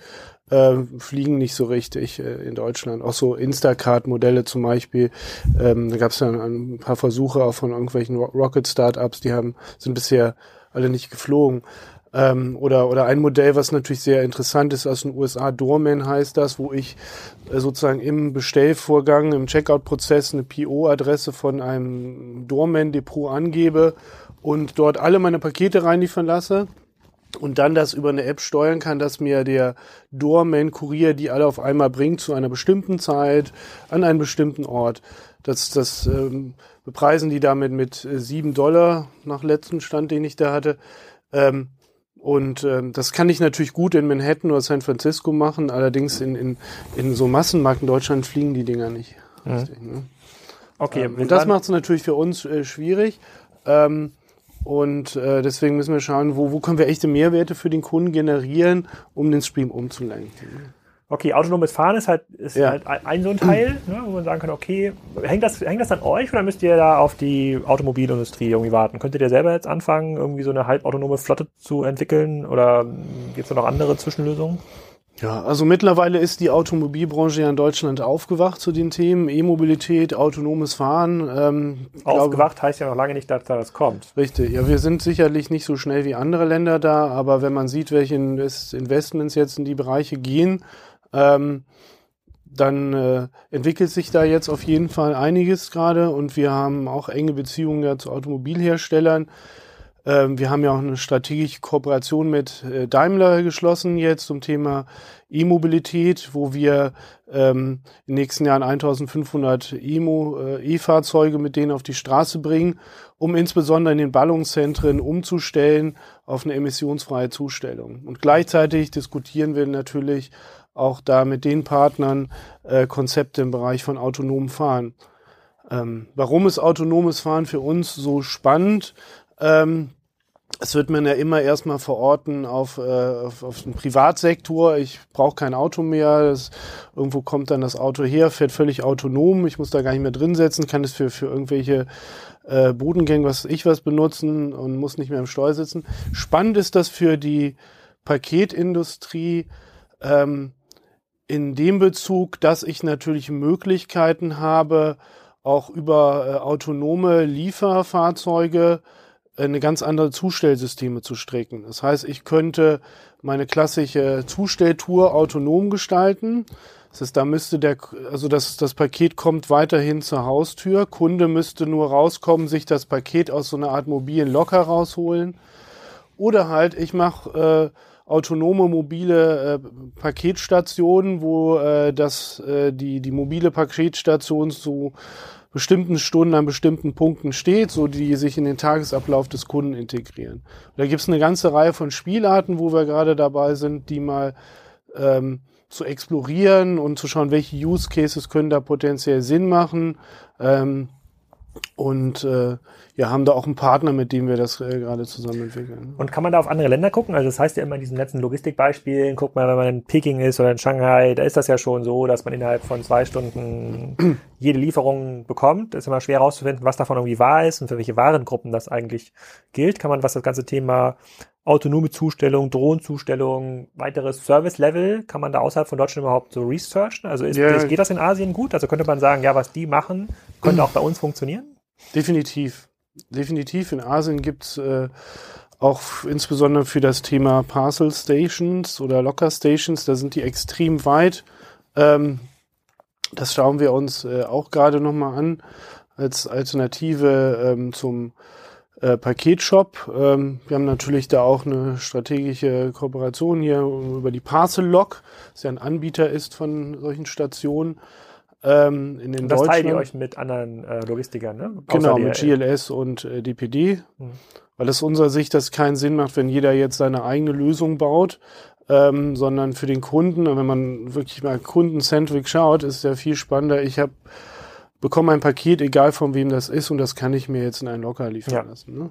äh, fliegen nicht so richtig äh, in Deutschland. Auch so Instacart-Modelle zum Beispiel. Ähm, da gab es ja ein, paar Versuche auch von irgendwelchen Rocket-Startups, die haben sind bisher alle nicht geflogen. Ähm, oder, oder ein Modell, was natürlich sehr interessant ist aus den USA, Doorman heißt das, wo ich äh, sozusagen im Bestellvorgang, im Checkout-Prozess eine PO-Adresse von einem Doorman-Depot angebe und dort alle meine Pakete reinliefern lasse und dann das über eine App steuern kann, dass mir der Doorman-Kurier die alle auf einmal bringt zu einer bestimmten Zeit, an einen bestimmten Ort. Das, das ähm, bepreisen die damit mit äh, sieben Dollar nach letztem Stand, den ich da hatte. Ähm, und ähm, das kann ich natürlich gut in Manhattan oder San Francisco machen, allerdings in, in, in so Massenmarkt in Deutschland fliegen die Dinger nicht. Mhm. Richtig, ne? Okay. Ähm, und das macht es natürlich für uns äh, schwierig. Ähm, und äh, deswegen müssen wir schauen, wo, wo können wir echte Mehrwerte für den Kunden generieren, um den Stream umzulenken. Okay, autonomes Fahren ist halt, ist ja. halt ein so ein Teil, ne, wo man sagen kann, okay, hängt das, hängt das an euch oder müsst ihr da auf die Automobilindustrie irgendwie warten? Könntet ihr selber jetzt anfangen, irgendwie so eine halbautonome Flotte zu entwickeln oder gibt es da noch andere Zwischenlösungen? Ja, also mittlerweile ist die Automobilbranche ja in Deutschland aufgewacht zu den Themen E-Mobilität, autonomes Fahren. Ähm, aufgewacht glaube, heißt ja noch lange nicht, dass da das kommt. Richtig, ja, wir sind sicherlich nicht so schnell wie andere Länder da, aber wenn man sieht, welche Investments jetzt in die Bereiche gehen, ähm, dann äh, entwickelt sich da jetzt auf jeden Fall einiges gerade und wir haben auch enge Beziehungen ja zu Automobilherstellern. Ähm, wir haben ja auch eine strategische Kooperation mit äh, Daimler geschlossen jetzt zum Thema E-Mobilität, wo wir ähm, in den nächsten Jahren 1500 E-Fahrzeuge mit denen auf die Straße bringen, um insbesondere in den Ballungszentren umzustellen auf eine emissionsfreie Zustellung. Und gleichzeitig diskutieren wir natürlich auch da mit den Partnern äh, Konzepte im Bereich von autonomem Fahren. Ähm, warum ist autonomes Fahren für uns so spannend? Ähm, es wird man ja immer erstmal verorten auf, äh, auf, auf den Privatsektor. Ich brauche kein Auto mehr. Das, irgendwo kommt dann das Auto her, fährt völlig autonom. Ich muss da gar nicht mehr drin setzen, kann es für, für irgendwelche äh, Bodengänge, was ich was benutzen und muss nicht mehr im Steuer sitzen. Spannend ist das für die Paketindustrie, ähm, in dem Bezug, dass ich natürlich Möglichkeiten habe, auch über äh, autonome Lieferfahrzeuge äh, eine ganz andere Zustellsysteme zu strecken. Das heißt, ich könnte meine klassische Zustelltour autonom gestalten. Das heißt, da müsste der, also das, das Paket kommt weiterhin zur Haustür. Kunde müsste nur rauskommen, sich das Paket aus so einer Art mobilen Locker rausholen. Oder halt, ich mache äh, autonome mobile äh, Paketstationen, wo äh, das äh, die die mobile Paketstation zu bestimmten Stunden an bestimmten Punkten steht, so die sich in den Tagesablauf des Kunden integrieren. Und da gibt es eine ganze Reihe von Spielarten, wo wir gerade dabei sind, die mal ähm, zu explorieren und zu schauen, welche Use Cases können da potenziell Sinn machen. Ähm, und äh, ja, haben da auch einen Partner, mit dem wir das äh, gerade zusammen entwickeln. Und kann man da auf andere Länder gucken? Also das heißt ja immer in diesen letzten Logistikbeispielen, guck mal, wenn man in Peking ist oder in Shanghai, da ist das ja schon so, dass man innerhalb von zwei Stunden jede Lieferung bekommt. ist immer schwer herauszufinden, was davon irgendwie wahr ist und für welche Warengruppen das eigentlich gilt. Kann man, was das ganze Thema autonome Zustellung, Drohnenzustellung, weiteres Service-Level, kann man da außerhalb von Deutschland überhaupt so researchen? Also ist, yeah. geht das in Asien gut? Also könnte man sagen, ja, was die machen, könnte auch bei uns funktionieren? Definitiv definitiv. In Asien gibt's äh, auch insbesondere für das Thema Parcel Stations oder Locker Stations, da sind die extrem weit. Ähm, das schauen wir uns äh, auch gerade nochmal an als Alternative ähm, zum äh, Paketshop. Ähm, wir haben natürlich da auch eine strategische Kooperation hier über die Parcel Lock, das ja ein Anbieter ist von solchen Stationen ähm, in den und das teilt ihr euch mit anderen äh, Logistikern, ne? Außer genau, mit GLS und äh, DPD. Mhm. Weil es unserer Sicht das keinen Sinn macht, wenn jeder jetzt seine eigene Lösung baut, ähm, sondern für den Kunden, wenn man wirklich mal kundencentric schaut, ist ja viel spannender. Ich habe bekomme ein Paket, egal von wem das ist, und das kann ich mir jetzt in einen Locker liefern ja. lassen. Ne?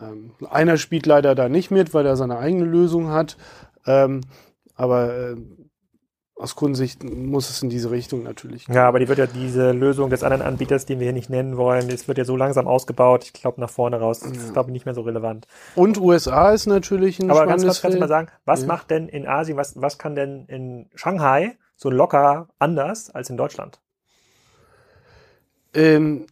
Ähm, einer spielt leider da nicht mit, weil er seine eigene Lösung hat. Ähm, aber äh, aus Kundensicht muss es in diese Richtung natürlich gehen. Ja, aber die wird ja diese Lösung des anderen Anbieters, den wir hier nicht nennen wollen, das wird ja so langsam ausgebaut. Ich glaube, nach vorne raus das ja. ist, glaube ich, nicht mehr so relevant. Und USA ist natürlich ein Aber ganz kurz kannst du mal sagen, was ja. macht denn in Asien, was, was kann denn in Shanghai so locker anders als in Deutschland? Ähm,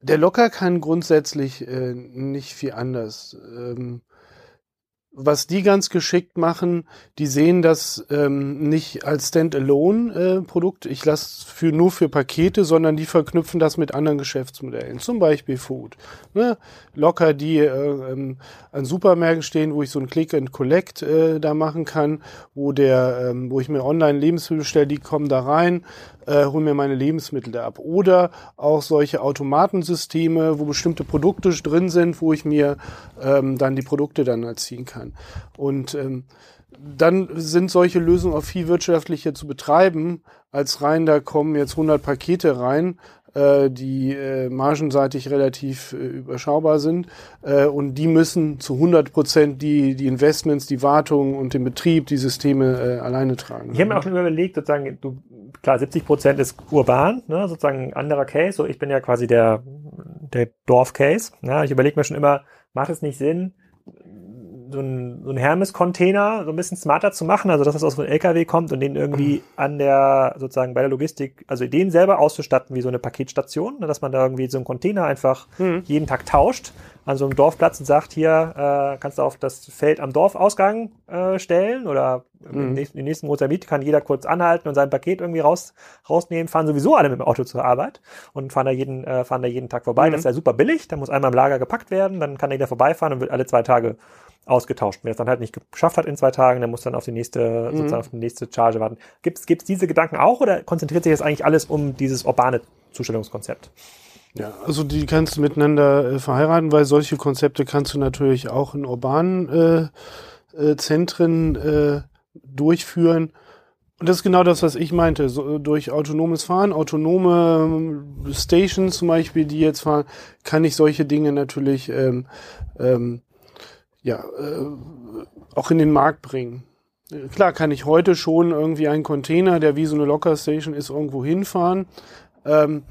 der Locker kann grundsätzlich äh, nicht viel anders. Ähm, was die ganz geschickt machen, die sehen das ähm, nicht als Standalone-Produkt, äh, ich lasse für, nur für Pakete, sondern die verknüpfen das mit anderen Geschäftsmodellen, zum Beispiel Food. Ne? Locker die äh, ähm, an Supermärkten stehen, wo ich so ein Click and Collect äh, da machen kann, wo der, ähm, wo ich mir online Lebensmittel bestelle, die kommen da rein, äh, hol mir meine Lebensmittel da ab. Oder auch solche Automatensysteme, wo bestimmte Produkte drin sind, wo ich mir ähm, dann die Produkte dann erziehen kann. Und ähm, dann sind solche Lösungen auch viel wirtschaftlicher zu betreiben, als rein, da kommen jetzt 100 Pakete rein, äh, die äh, margenseitig relativ äh, überschaubar sind. Äh, und die müssen zu 100 Prozent die, die Investments, die Wartung und den Betrieb, die Systeme äh, alleine tragen. Ich habe mir auch schon überlegt, sozusagen, du, klar, 70 Prozent ist urban, ne, sozusagen ein anderer Case. So, ich bin ja quasi der, der Dorf-Case. Ja, ich überlege mir schon immer, macht es nicht Sinn, so ein, so ein Hermes-Container so ein bisschen smarter zu machen, also dass das aus einem LKW kommt und den irgendwie an der, sozusagen bei der Logistik, also den selber auszustatten wie so eine Paketstation, ne, dass man da irgendwie so einen Container einfach mhm. jeden Tag tauscht an so einem Dorfplatz und sagt, hier äh, kannst du auf das Feld am Dorfausgang äh, stellen oder mhm. im, nächsten, nächsten Mozambique kann jeder kurz anhalten und sein Paket irgendwie raus, rausnehmen, fahren sowieso alle mit dem Auto zur Arbeit und fahren da jeden, äh, fahren da jeden Tag vorbei. Mhm. Das ist ja super billig, da muss einmal im Lager gepackt werden, dann kann jeder vorbeifahren und wird alle zwei Tage ausgetauscht. Wer es dann halt nicht geschafft hat in zwei Tagen, der muss dann auf die nächste, mhm. sozusagen auf die nächste Charge warten. Gibt es diese Gedanken auch oder konzentriert sich das eigentlich alles um dieses urbane Zustellungskonzept? Ja, also die kannst du miteinander äh, verheiraten, weil solche Konzepte kannst du natürlich auch in urbanen äh, äh, Zentren äh, durchführen. Und das ist genau das, was ich meinte. So, durch autonomes Fahren, autonome ähm, Stations zum Beispiel, die jetzt fahren, kann ich solche Dinge natürlich ähm, ähm, ja, äh, auch in den Markt bringen. Klar kann ich heute schon irgendwie einen Container, der wie so eine Lockerstation ist, irgendwo hinfahren. Ähm,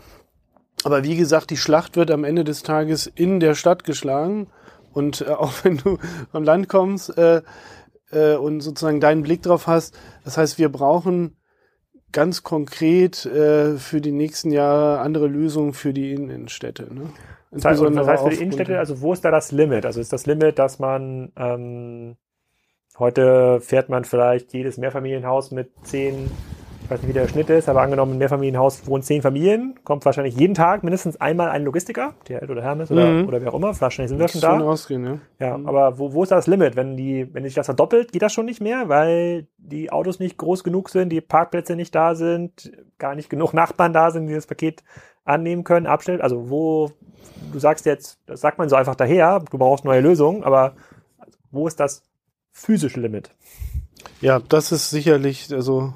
aber wie gesagt, die Schlacht wird am Ende des Tages in der Stadt geschlagen. Und äh, auch wenn du vom Land kommst äh, äh, und sozusagen deinen Blick drauf hast, das heißt, wir brauchen ganz konkret äh, für die nächsten Jahre andere Lösungen für die Innenstädte. Ne? Das heißt, das heißt für die Innenstädte, also wo ist da das Limit? Also ist das Limit, dass man ähm, heute fährt man vielleicht jedes Mehrfamilienhaus mit zehn, ich weiß nicht, wie der Schnitt ist, aber angenommen, ein Mehrfamilienhaus wohnen zehn Familien, kommt wahrscheinlich jeden Tag mindestens einmal ein Logistiker, DHL oder Hermes oder, mhm. oder wer auch immer, wahrscheinlich sind wir schon da. Ausgehen, ja, ja mhm. aber wo, wo ist da das Limit? Wenn die, wenn sich das verdoppelt, geht das schon nicht mehr, weil die Autos nicht groß genug sind, die Parkplätze nicht da sind, gar nicht genug Nachbarn da sind, die das Paket annehmen können, abstellt. Also wo, du sagst jetzt, das sagt man so einfach daher, du brauchst neue Lösungen, aber wo ist das physische Limit? Ja, das ist sicherlich also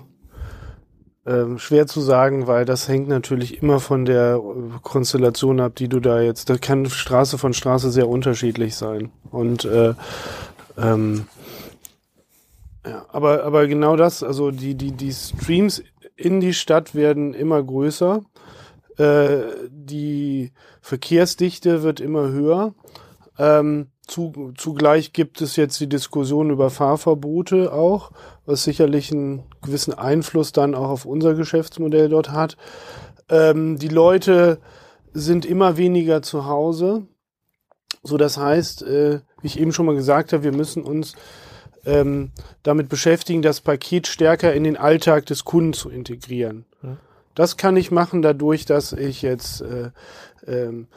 ähm, schwer zu sagen, weil das hängt natürlich immer von der Konstellation ab, die du da jetzt. Da kann Straße von Straße sehr unterschiedlich sein. Und äh, ähm, ja, aber aber genau das, also die die die Streams in die Stadt werden immer größer äh, die Verkehrsdichte wird immer höher. Ähm, zu, zugleich gibt es jetzt die Diskussion über Fahrverbote auch, was sicherlich einen gewissen Einfluss dann auch auf unser Geschäftsmodell dort hat. Ähm, die Leute sind immer weniger zu Hause. So, das heißt, äh, wie ich eben schon mal gesagt habe, wir müssen uns ähm, damit beschäftigen, das Paket stärker in den Alltag des Kunden zu integrieren. Ja. Das kann ich machen dadurch, dass ich jetzt äh, ähm,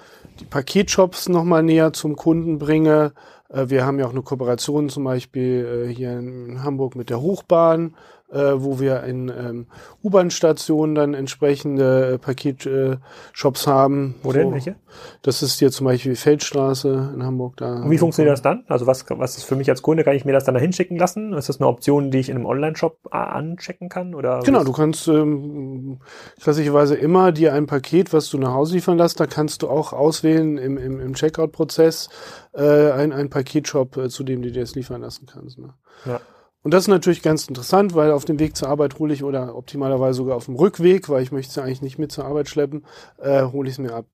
die Paketshops nochmal näher zum Kunden bringe. Äh, wir haben ja auch eine Kooperation zum Beispiel äh, hier in Hamburg mit der Hochbahn äh, wo wir in ähm, U-Bahn-Stationen dann entsprechende äh, Paketshops haben. Wo denn? Welche? Das ist hier zum Beispiel Feldstraße in Hamburg. Da Und wie funktioniert das dann? Also was, was ist für mich als Kunde? Kann ich mir das dann da hinschicken lassen? Ist das eine Option, die ich in einem Online-Shop äh, anchecken kann? Oder genau, du kannst ähm, klassischerweise immer dir ein Paket, was du nach Hause liefern lässt, da kannst du auch auswählen im, im, im Checkout-Prozess äh, ein, ein Paketshop, äh, zu dem du dir das liefern lassen kannst. Ne? Ja. Und das ist natürlich ganz interessant, weil auf dem Weg zur Arbeit hole ich oder optimalerweise sogar auf dem Rückweg, weil ich möchte es eigentlich nicht mit zur Arbeit schleppen, äh, hole ich es mir ab.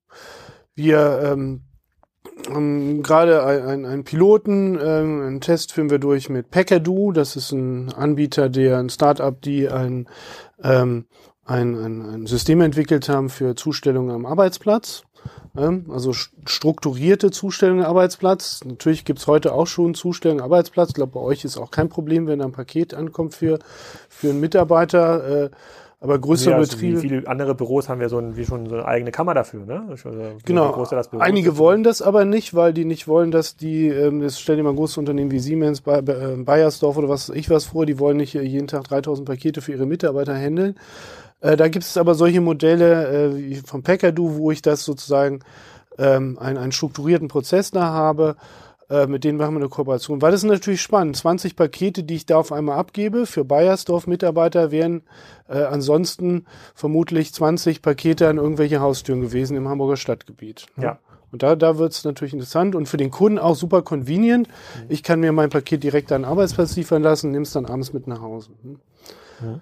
Wir ähm, haben gerade einen, einen Piloten, ähm, einen Test führen wir durch mit Packadoo. Das ist ein Anbieter, der ein Startup, die ein, ähm, ein, ein, ein System entwickelt haben für Zustellung am Arbeitsplatz. Ähm, also strukturierte Zustellung Arbeitsplatz. Natürlich gibt's heute auch schon Zustellung Arbeitsplatz. Ich glaube, bei euch ist auch kein Problem, wenn ein Paket ankommt für, für einen Mitarbeiter. Äh, aber größere ja, also Betriebe. Wie viele andere Büros haben wir so, ein, wie schon so eine eigene Kammer dafür, ne? Also genau. Einige wollen das aber nicht, weil die nicht wollen, dass die, ähm, das stell dir mal ein großes Unternehmen wie Siemens, äh, Bayersdorf oder was ich was vor, die wollen nicht jeden Tag 3000 Pakete für ihre Mitarbeiter handeln. Äh, da gibt es aber solche Modelle äh, wie vom Packardoo, wo ich das sozusagen ähm, einen, einen strukturierten Prozess da habe äh, mit denen machen wir eine Kooperation. Weil das ist natürlich spannend. 20 Pakete, die ich da auf einmal abgebe für Bayersdorf-Mitarbeiter, wären äh, ansonsten vermutlich 20 Pakete an irgendwelche Haustüren gewesen im Hamburger Stadtgebiet. Ne? Ja. Und da, da wird es natürlich interessant und für den Kunden auch super convenient. Mhm. Ich kann mir mein Paket direkt an den Arbeitsplatz liefern lassen, nimm es dann abends mit nach Hause. Mhm. Ja.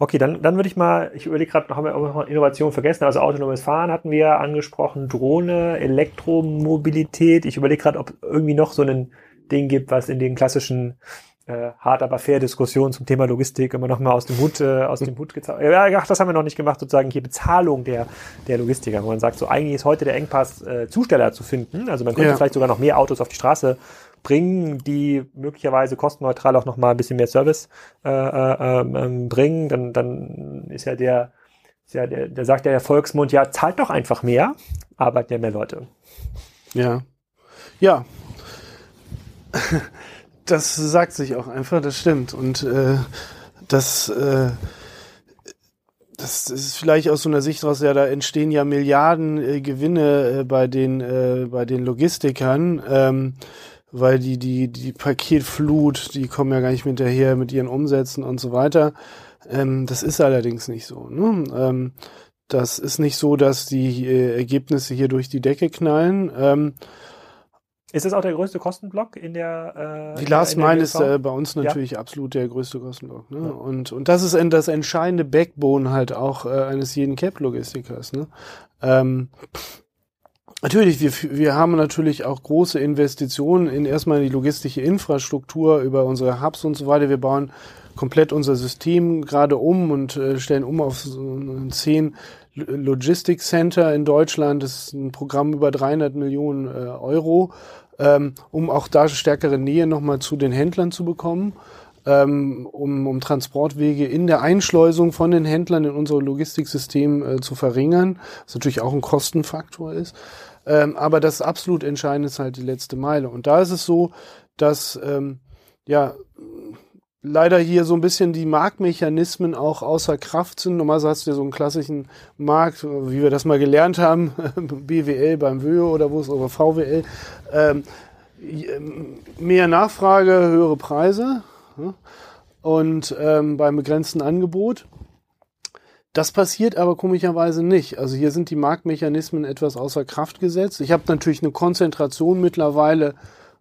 Okay, dann, dann würde ich mal, ich überlege gerade, haben wir noch Innovation vergessen, also autonomes Fahren hatten wir angesprochen, Drohne, Elektromobilität. Ich überlege gerade, ob irgendwie noch so ein Ding gibt, was in den klassischen äh, hart aber fair Diskussionen zum Thema Logistik immer noch mal aus dem Hut äh, aus dem Hut gezaubert. Ja, ach, das haben wir noch nicht gemacht, sozusagen hier Bezahlung der der Logistiker, wo man sagt, so eigentlich ist heute der Engpass äh, Zusteller zu finden. Also man könnte ja. vielleicht sogar noch mehr Autos auf die Straße bringen, die möglicherweise kostenneutral auch noch mal ein bisschen mehr Service äh, äh, äh, bringen, dann, dann ist ja der, ist ja der, der sagt der Volksmund, ja, zahlt doch einfach mehr, arbeitet ja mehr Leute. Ja. Ja. Das sagt sich auch einfach, das stimmt. Und äh, das, äh, das ist vielleicht aus so einer Sicht raus, ja, da entstehen ja Milliarden äh, Gewinne äh, bei den äh, bei den Logistikern. Ähm, weil die, die, die Paketflut, die kommen ja gar nicht mit hinterher mit ihren Umsätzen und so weiter. Ähm, das ist allerdings nicht so. Ne? Ähm, das ist nicht so, dass die äh, Ergebnisse hier durch die Decke knallen. Ähm, ist das auch der größte Kostenblock in der äh, Die Last Mile ist äh, bei uns natürlich ja. absolut der größte Kostenblock. Ne? Ja. Und, und das ist das entscheidende Backbone halt auch äh, eines jeden Cap-Logistikers. Ne? Ähm, Natürlich, wir, wir haben natürlich auch große Investitionen in erstmal die logistische Infrastruktur über unsere Hubs und so weiter. Wir bauen komplett unser System gerade um und äh, stellen um auf 10 Logistics Center in Deutschland. Das ist ein Programm über 300 Millionen äh, Euro, ähm, um auch da stärkere Nähe nochmal zu den Händlern zu bekommen. Ähm, um, um Transportwege in der Einschleusung von den Händlern in unser Logistiksystem äh, zu verringern, was natürlich auch ein Kostenfaktor ist. Ähm, aber das absolut Entscheidende ist halt die letzte Meile. Und da ist es so, dass ähm, ja leider hier so ein bisschen die Marktmechanismen auch außer Kraft sind. Normalerweise hast du ja so einen klassischen Markt, wie wir das mal gelernt haben, BWL beim WÖ oder wo es oder VWL. Ähm, mehr Nachfrage, höhere Preise und ähm, beim begrenzten Angebot. Das passiert aber komischerweise nicht. Also hier sind die Marktmechanismen etwas außer Kraft gesetzt. Ich habe natürlich eine Konzentration mittlerweile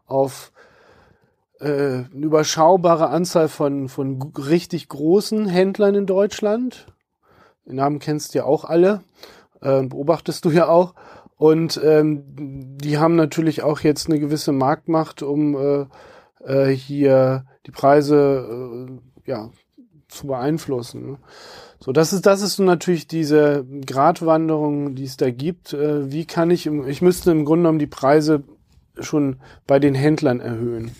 auf äh, eine überschaubare Anzahl von, von richtig großen Händlern in Deutschland. Den Namen kennst du ja auch alle, äh, beobachtest du ja auch. Und ähm, die haben natürlich auch jetzt eine gewisse Marktmacht, um äh, äh, hier die Preise äh, ja, zu beeinflussen. Ne? So, das ist, das ist natürlich diese Gratwanderung, die es da gibt. Äh, wie kann ich, ich müsste im Grunde genommen die Preise schon bei den Händlern erhöhen,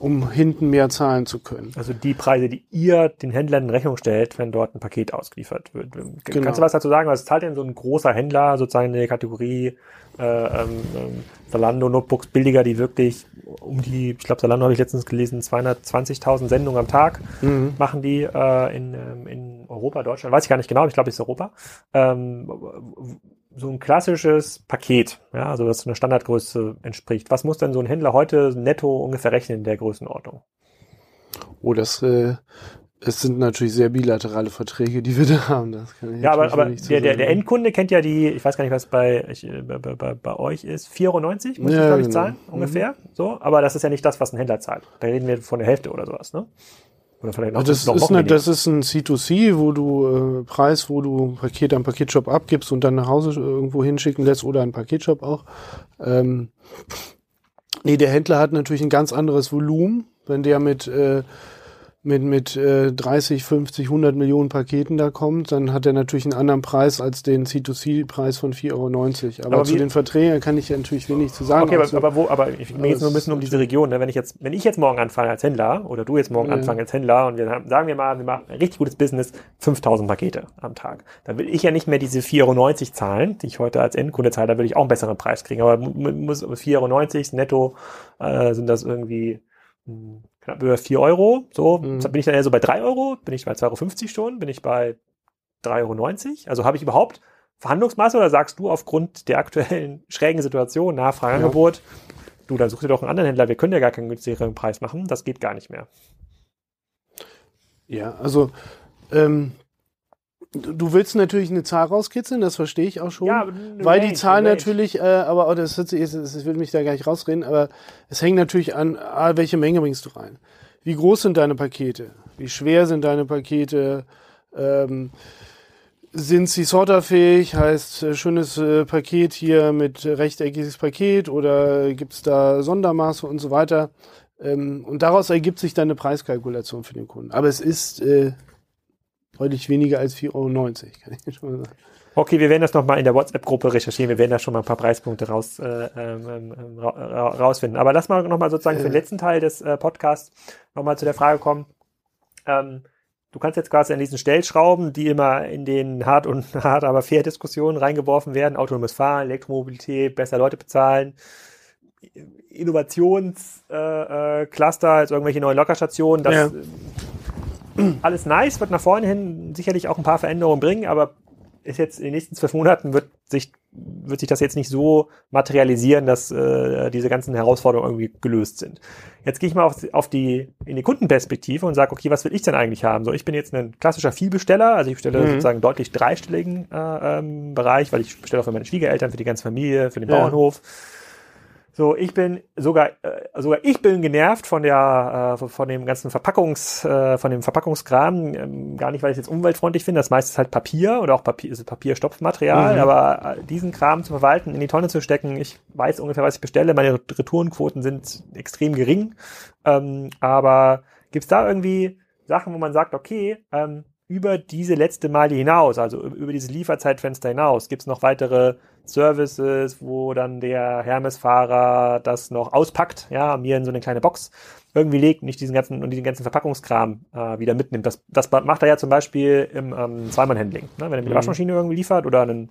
um hinten mehr zahlen zu können. Also die Preise, die ihr den Händlern in Rechnung stellt, wenn dort ein Paket ausgeliefert wird. Genau. Kannst du was dazu sagen? Was zahlt denn so ein großer Händler sozusagen in der Kategorie äh, ähm, ähm Zalando Notebooks billiger, die wirklich um die, ich glaube, Zalando habe ich letztens gelesen, 220.000 Sendungen am Tag mhm. machen die äh, in, ähm, in Europa, Deutschland, weiß ich gar nicht genau, ich glaube, es ist Europa. Ähm, so ein klassisches Paket, ja, also das einer Standardgröße entspricht. Was muss denn so ein Händler heute netto ungefähr rechnen in der Größenordnung? Oh, das äh, es sind natürlich sehr bilaterale Verträge, die wir da haben. Das kann ich ja, aber, aber der, der, der Endkunde kennt ja die, ich weiß gar nicht, was bei, ich, bei, bei, bei euch ist, 94 muss ja, ich, glaube ich, genau. zahlen, mhm. ungefähr. So, aber das ist ja nicht das, was ein Händler zahlt. Da reden wir von der Hälfte oder sowas, ne? Oder vielleicht noch, das, noch ist eine, das ist ein C2C, wo du äh, Preis, wo du Paket am Paketshop abgibst und dann nach Hause irgendwo hinschicken lässt oder ein Paketshop auch. Ähm, nee, der Händler hat natürlich ein ganz anderes Volumen, wenn der mit äh, mit, mit äh, 30, 50, 100 Millionen Paketen da kommt, dann hat er natürlich einen anderen Preis als den C2C-Preis von 4,90 Euro. Aber, aber zu den Verträgen kann ich ja natürlich wenig zu sagen. Okay, aber, aber wo, aber ich mir jetzt nur ein bisschen um diese Region. Ne? Wenn ich jetzt, wenn ich jetzt morgen anfange als Händler oder du jetzt morgen ja. anfangen als Händler und wir haben, sagen wir mal, wir machen ein richtig gutes Business, 5000 Pakete am Tag. Dann will ich ja nicht mehr diese 4,90 Euro zahlen, die ich heute als Endkunde zahle, da will ich auch einen besseren Preis kriegen. Aber muss 4,90 Euro netto äh, sind das irgendwie hm, knapp über 4 Euro. So, mhm. bin ich dann eher so bei 3 Euro, bin ich bei 2,50 Euro schon, bin ich bei 3,90 Euro. Also habe ich überhaupt Verhandlungsmasse oder sagst du aufgrund der aktuellen schrägen Situation, Nachfrageangebot, ja. du, dann such dir doch einen anderen Händler, wir können ja gar keinen günstigeren Preis machen, das geht gar nicht mehr. Ja, also ähm, Du willst natürlich eine Zahl rauskitzeln, das verstehe ich auch schon. Ja, weil die Zahl natürlich, äh, aber oh, das, das, das will mich da gar nicht rausreden, aber es hängt natürlich an, ah, welche Menge bringst du rein? Wie groß sind deine Pakete? Wie schwer sind deine Pakete? Ähm, sind sie sorterfähig? Heißt, äh, schönes äh, Paket hier mit rechteckiges Paket oder gibt's da Sondermaße und so weiter? Ähm, und daraus ergibt sich dann eine Preiskalkulation für den Kunden. Aber es ist äh, deutlich weniger als 4,90 Euro, kann ich schon mal sagen. Okay, wir werden das nochmal in der WhatsApp-Gruppe recherchieren. Wir werden da schon mal ein paar Preispunkte raus, äh, ähm, ähm ra rausfinden. Aber lass mal nochmal sozusagen für den letzten Teil des äh, Podcasts nochmal zu der Frage kommen. Ähm, du kannst jetzt quasi an diesen Stellschrauben, die immer in den hart und hart, aber fair Diskussionen reingeworfen werden, autonomes Fahren, Elektromobilität, besser Leute bezahlen, Innovationscluster, äh, äh, also irgendwelche neuen Lockerstationen, das ja alles nice, wird nach vorne hin sicherlich auch ein paar Veränderungen bringen, aber ist jetzt in den nächsten zwölf Monaten wird sich, wird sich das jetzt nicht so materialisieren, dass äh, diese ganzen Herausforderungen irgendwie gelöst sind. Jetzt gehe ich mal auf, auf die, in die Kundenperspektive und sage, okay, was will ich denn eigentlich haben? So, ich bin jetzt ein klassischer Vielbesteller, also ich bestelle mhm. sozusagen deutlich dreistelligen äh, ähm, Bereich, weil ich bestelle auch für meine Schwiegereltern, für die ganze Familie, für den ja. Bauernhof. So, ich bin sogar äh, sogar ich bin genervt von der äh, von dem ganzen Verpackungs äh, von dem Verpackungskram, ähm, gar nicht weil ich es jetzt umweltfreundlich finde, das meiste ist halt Papier oder auch Papier ist Papierstopfmaterial, mhm. aber äh, diesen Kram zu verwalten, in die Tonne zu stecken, ich weiß ungefähr, was ich bestelle, meine Retourenquoten sind extrem gering, ähm, aber gibt's da irgendwie Sachen, wo man sagt, okay, ähm, über diese letzte Meile hinaus, also über dieses Lieferzeitfenster hinaus, gibt es noch weitere Services, wo dann der Hermes-Fahrer das noch auspackt, ja, mir in so eine kleine Box irgendwie legt und nicht diesen ganzen und diesen ganzen Verpackungskram äh, wieder mitnimmt. Das, das macht er ja zum Beispiel im ähm, Zweimann-Handling. Ne? Wenn er mir die mhm. Waschmaschine irgendwie liefert oder einen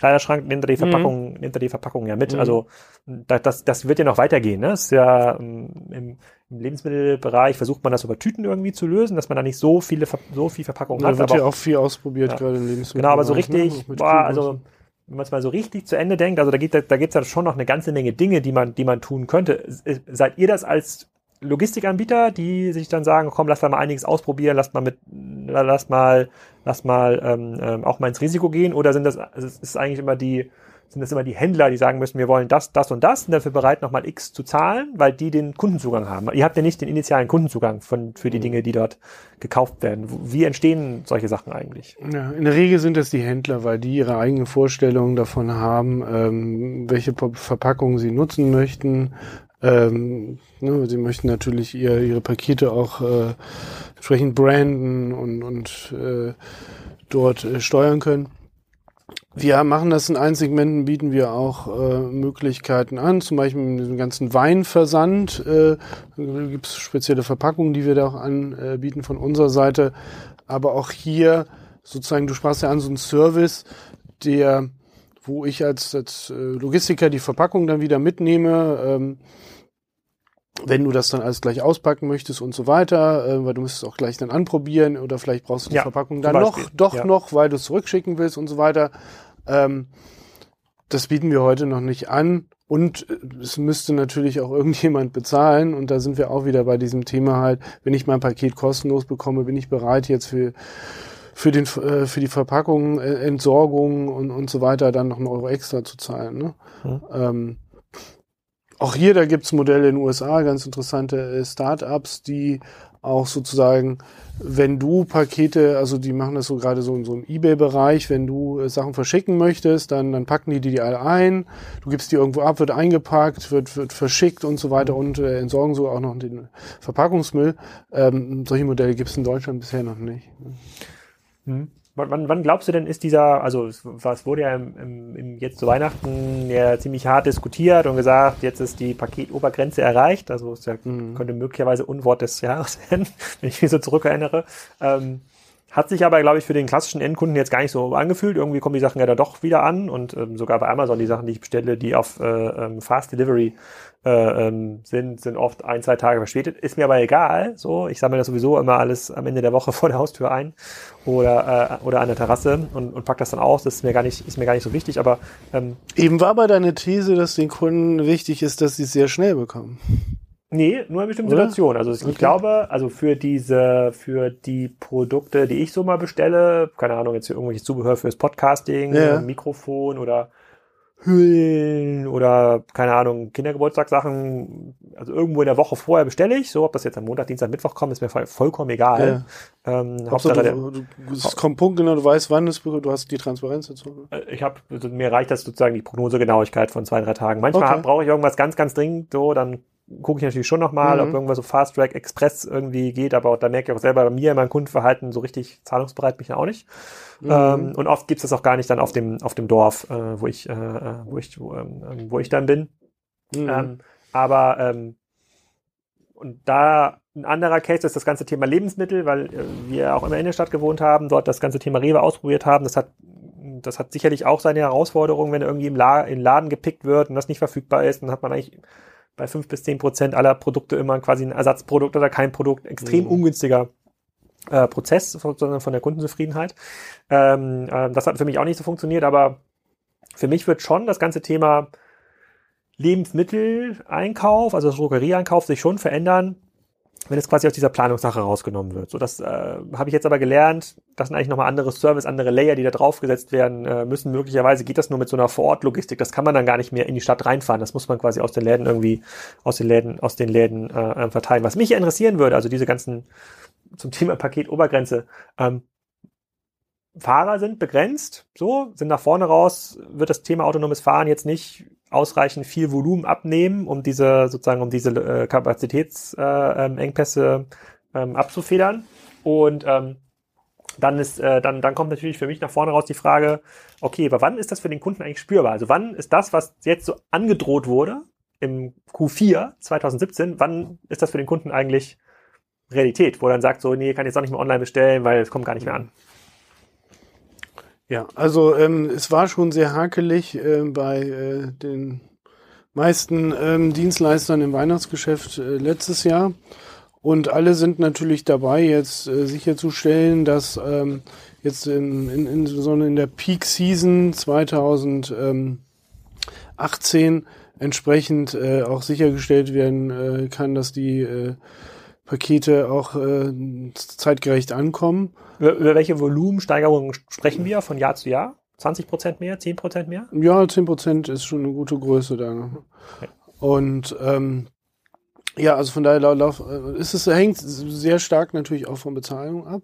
Kleiderschrank nimmt er die mhm. Verpackung, mhm. nimmt er die Verpackung ja mit. Mhm. Also das, das wird ja noch weitergehen. Ne? Das ist ja ähm, im, im Lebensmittelbereich versucht man das über Tüten irgendwie zu lösen, dass man da nicht so viele so viel Verpackung da hat. Da wird ja auch viel ausprobiert ja. gerade im Lebensmittel. Genau, aber so richtig, ne? boah, also wenn man es mal so richtig zu Ende denkt, also da gibt gibt's ja schon noch eine ganze Menge Dinge, die man die man tun könnte. Seid ihr das als Logistikanbieter, die sich dann sagen, komm, lass da mal einiges ausprobieren, lass mal mit, lass mal, lass mal ähm, ähm, auch mal ins Risiko gehen, oder sind das, es ist eigentlich immer die, sind das immer die Händler, die sagen müssen, wir wollen das, das und das, und dafür bereit, nochmal X zu zahlen, weil die den Kundenzugang haben. Ihr habt ja nicht den initialen Kundenzugang von, für die mhm. Dinge, die dort gekauft werden. Wie entstehen solche Sachen eigentlich? Ja, in der Regel sind es die Händler, weil die ihre eigenen Vorstellungen davon haben, ähm, welche Verpackungen sie nutzen möchten, ähm, ne, sie möchten natürlich ihr, ihre Pakete auch äh, entsprechend branden und, und äh, dort äh, steuern können. Wir machen das in allen Segmenten, bieten wir auch äh, Möglichkeiten an, zum Beispiel mit dem ganzen Weinversand äh, gibt es spezielle Verpackungen, die wir da auch anbieten von unserer Seite. Aber auch hier sozusagen, du sprachst ja an, so ein Service, der, wo ich als, als äh, Logistiker die Verpackung dann wieder mitnehme, ähm, wenn du das dann alles gleich auspacken möchtest und so weiter, äh, weil du musst es auch gleich dann anprobieren oder vielleicht brauchst du die ja, Verpackung dann noch, doch ja. noch, weil du es zurückschicken willst und so weiter. Ähm, das bieten wir heute noch nicht an und äh, es müsste natürlich auch irgendjemand bezahlen und da sind wir auch wieder bei diesem Thema halt, wenn ich mein Paket kostenlos bekomme, bin ich bereit jetzt für für den äh, für die Verpackung, äh, Entsorgung und und so weiter dann noch einen Euro extra zu zahlen. Ne? Hm. Ähm, auch hier, da gibt's Modelle in den USA, ganz interessante äh, Startups, die auch sozusagen, wenn du Pakete, also die machen das so gerade so in so einem Ebay-Bereich, wenn du äh, Sachen verschicken möchtest, dann, dann packen die die alle ein, du gibst die irgendwo ab, wird eingepackt, wird, wird verschickt und so weiter und äh, entsorgen so auch noch den Verpackungsmüll. Ähm, solche Modelle gibt es in Deutschland bisher noch nicht. Hm. Wann, wann glaubst du denn, ist dieser, also es, es wurde ja im, im, im, jetzt zu Weihnachten ja ziemlich hart diskutiert und gesagt, jetzt ist die Paketobergrenze erreicht. Also es ja, mhm. könnte möglicherweise Unwort des Jahres werden, wenn ich mich so zurückerinnere. Ähm, hat sich aber, glaube ich, für den klassischen Endkunden jetzt gar nicht so angefühlt. Irgendwie kommen die Sachen ja da doch wieder an und ähm, sogar bei Amazon die Sachen, die ich bestelle, die auf äh, ähm, Fast Delivery äh, ähm, sind, sind oft ein, zwei Tage verspätet. Ist mir aber egal. So, ich sammle das sowieso immer alles am Ende der Woche vor der Haustür ein oder äh, oder an der Terrasse und, und pack das dann aus. Das ist mir gar nicht ist mir gar nicht so wichtig. Aber ähm, eben war bei deine These, dass den Kunden wichtig ist, dass sie es sehr schnell bekommen. Nee, nur in bestimmten Oder? Situationen. Also ich okay. glaube, also für diese, für die Produkte, die ich so mal bestelle, keine Ahnung, jetzt hier irgendwelches Zubehör fürs Podcasting, ja. Mikrofon oder Hüllen oder keine Ahnung, Kindergeburtstagssachen, also irgendwo in der Woche vorher bestelle ich, so ob das jetzt am Montag, Dienstag, Mittwoch kommt, ist mir vollkommen egal. Ja. Ähm, Hauptsache, du, du, es kommt Punkt genau, du weißt, wann es du hast die Transparenz dazu. Äh, ich habe, also mir reicht das sozusagen die Prognosegenauigkeit von zwei, drei Tagen. Manchmal okay. brauche ich irgendwas ganz, ganz dringend, so, dann gucke ich natürlich schon nochmal, mhm. ob irgendwas so Fast Track Express irgendwie geht, aber da merke ich auch selber bei mir in meinem Kundenverhalten so richtig zahlungsbereit bin ich auch nicht. Mhm. Ähm, und oft gibt's das auch gar nicht dann auf dem, auf dem Dorf, äh, wo ich, äh, wo ich, wo, ähm, wo ich dann bin. Mhm. Ähm, aber ähm, und da ein anderer Case ist das ganze Thema Lebensmittel, weil äh, wir auch immer in der Stadt gewohnt haben, dort das ganze Thema Rewe ausprobiert haben. Das hat das hat sicherlich auch seine Herausforderungen, wenn irgendwie im La in Laden gepickt wird und das nicht verfügbar ist, dann hat man eigentlich bei fünf bis zehn Prozent aller Produkte immer quasi ein Ersatzprodukt oder kein Produkt. Extrem mhm. ungünstiger äh, Prozess, sondern von der Kundenzufriedenheit. Ähm, äh, das hat für mich auch nicht so funktioniert, aber für mich wird schon das ganze Thema Lebensmitteleinkauf, also Drogerieeinkauf, sich schon verändern, wenn es quasi aus dieser Planungssache rausgenommen wird. So, das äh, habe ich jetzt aber gelernt. Das sind eigentlich nochmal andere Service, andere Layer, die da draufgesetzt werden äh, müssen. Möglicherweise geht das nur mit so einer Vorortlogistik. Das kann man dann gar nicht mehr in die Stadt reinfahren. Das muss man quasi aus den Läden irgendwie, aus den Läden, aus den Läden äh, äh verteilen. Was mich interessieren würde, also diese ganzen zum Thema Paketobergrenze. Ähm, Fahrer sind begrenzt, so, sind nach vorne raus, wird das Thema autonomes Fahren jetzt nicht ausreichend viel Volumen abnehmen, um diese sozusagen um diese äh, Kapazitätsengpässe äh, ähm, abzufedern. Und ähm, dann ist äh, dann dann kommt natürlich für mich nach vorne raus die Frage, okay, aber wann ist das für den Kunden eigentlich spürbar? Also wann ist das, was jetzt so angedroht wurde im Q4 2017, wann ist das für den Kunden eigentlich Realität, wo er dann sagt so, nee, kann jetzt auch nicht mehr online bestellen, weil es kommt gar nicht mehr an? Ja, also ähm, es war schon sehr hakelig äh, bei äh, den meisten ähm, Dienstleistern im Weihnachtsgeschäft äh, letztes Jahr. Und alle sind natürlich dabei, jetzt äh, sicherzustellen, dass ähm, jetzt in, in, in, in der Peak Season 2018 entsprechend äh, auch sichergestellt werden äh, kann, dass die äh, Pakete auch äh, zeitgerecht ankommen. Über, über welche Volumensteigerungen sprechen wir von Jahr zu Jahr? 20 Prozent mehr, 10 Prozent mehr? Ja, 10 Prozent ist schon eine gute Größe da. Okay. Und ähm, ja, also von daher lauf, äh, ist es hängt sehr stark natürlich auch von Bezahlung ab,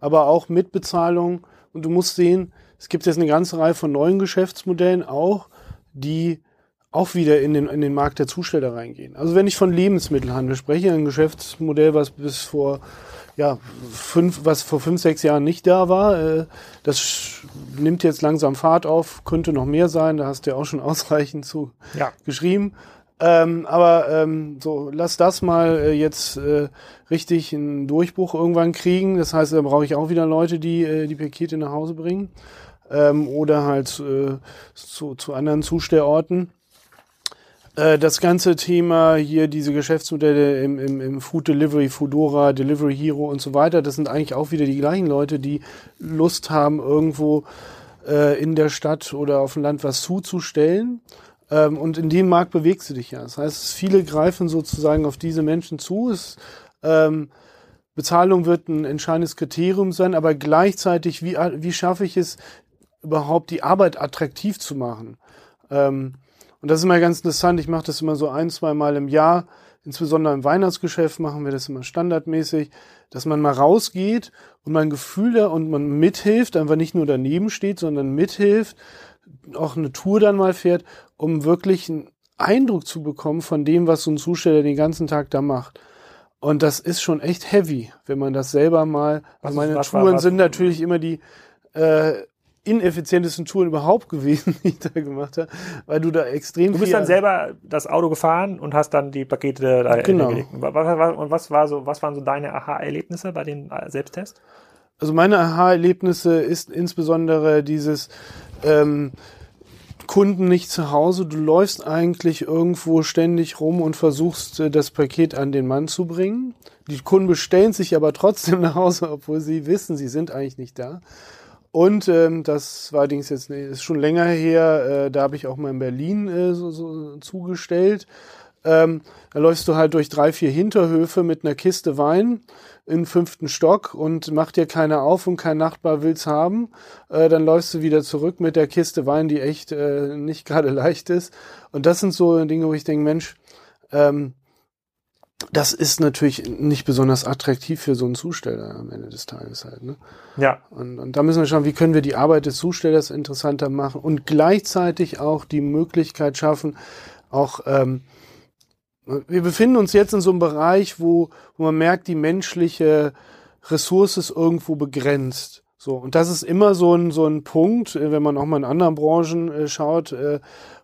aber auch mit Bezahlung. Und du musst sehen, es gibt jetzt eine ganze Reihe von neuen Geschäftsmodellen auch, die auch wieder in den, in den Markt der Zusteller reingehen. Also wenn ich von Lebensmittelhandel spreche, ein Geschäftsmodell, was bis vor ja, fünf, was vor fünf, sechs Jahren nicht da war, äh, das nimmt jetzt langsam Fahrt auf, könnte noch mehr sein, da hast du ja auch schon ausreichend zu ja. geschrieben. Ähm, aber ähm, so, lass das mal äh, jetzt äh, richtig einen Durchbruch irgendwann kriegen. Das heißt, da brauche ich auch wieder Leute, die äh, die Pakete nach Hause bringen. Ähm, oder halt äh, zu, zu anderen Zustellorten. Äh, das ganze Thema hier, diese Geschäftsmodelle im, im, im Food Delivery, Foodora, Delivery Hero und so weiter, das sind eigentlich auch wieder die gleichen Leute, die Lust haben, irgendwo äh, in der Stadt oder auf dem Land was zuzustellen. Ähm, und in dem Markt bewegst du dich ja. Das heißt, viele greifen sozusagen auf diese Menschen zu. Es, ähm, Bezahlung wird ein entscheidendes Kriterium sein, aber gleichzeitig, wie, wie schaffe ich es, überhaupt die Arbeit attraktiv zu machen? Ähm, und das ist immer ganz interessant. Ich mache das immer so ein, zwei Mal im Jahr. insbesondere im Weihnachtsgeschäft machen wir das immer standardmäßig, dass man mal rausgeht und man ein Gefühl da und man mithilft, einfach nicht nur daneben steht, sondern mithilft, auch eine Tour dann mal fährt, um wirklich einen Eindruck zu bekommen von dem, was so ein Zusteller den ganzen Tag da macht. Und das ist schon echt heavy, wenn man das selber mal. Also meine was, Touren was, sind natürlich immer die äh, ineffizientesten Touren überhaupt gewesen, die ich da gemacht habe, weil du da extrem. Du bist dann selber das Auto gefahren und hast dann die Pakete da genau. Und was, war so, was waren so deine Aha-Erlebnisse bei den äh, Selbsttests? Also meine Aha-Erlebnisse ist insbesondere dieses ähm, Kunden nicht zu Hause. Du läufst eigentlich irgendwo ständig rum und versuchst, äh, das Paket an den Mann zu bringen. Die Kunden bestellen sich aber trotzdem nach Hause, obwohl sie wissen, sie sind eigentlich nicht da. Und ähm, das war allerdings jetzt nee, ist schon länger her, äh, da habe ich auch mal in Berlin äh, so, so zugestellt. Ähm, da läufst du halt durch drei, vier Hinterhöfe mit einer Kiste Wein im fünften Stock und macht dir keiner auf und kein Nachbar will's haben. Äh, dann läufst du wieder zurück mit der Kiste Wein, die echt äh, nicht gerade leicht ist. Und das sind so Dinge, wo ich denke, Mensch, ähm, das ist natürlich nicht besonders attraktiv für so einen Zusteller am Ende des Tages halt. Ne? Ja. Und, und da müssen wir schauen, wie können wir die Arbeit des Zustellers interessanter machen und gleichzeitig auch die Möglichkeit schaffen, auch ähm, wir befinden uns jetzt in so einem Bereich, wo, wo man merkt, die menschliche Ressource ist irgendwo begrenzt. So, und das ist immer so ein, so ein Punkt, äh, wenn man auch mal in anderen Branchen äh, schaut, äh,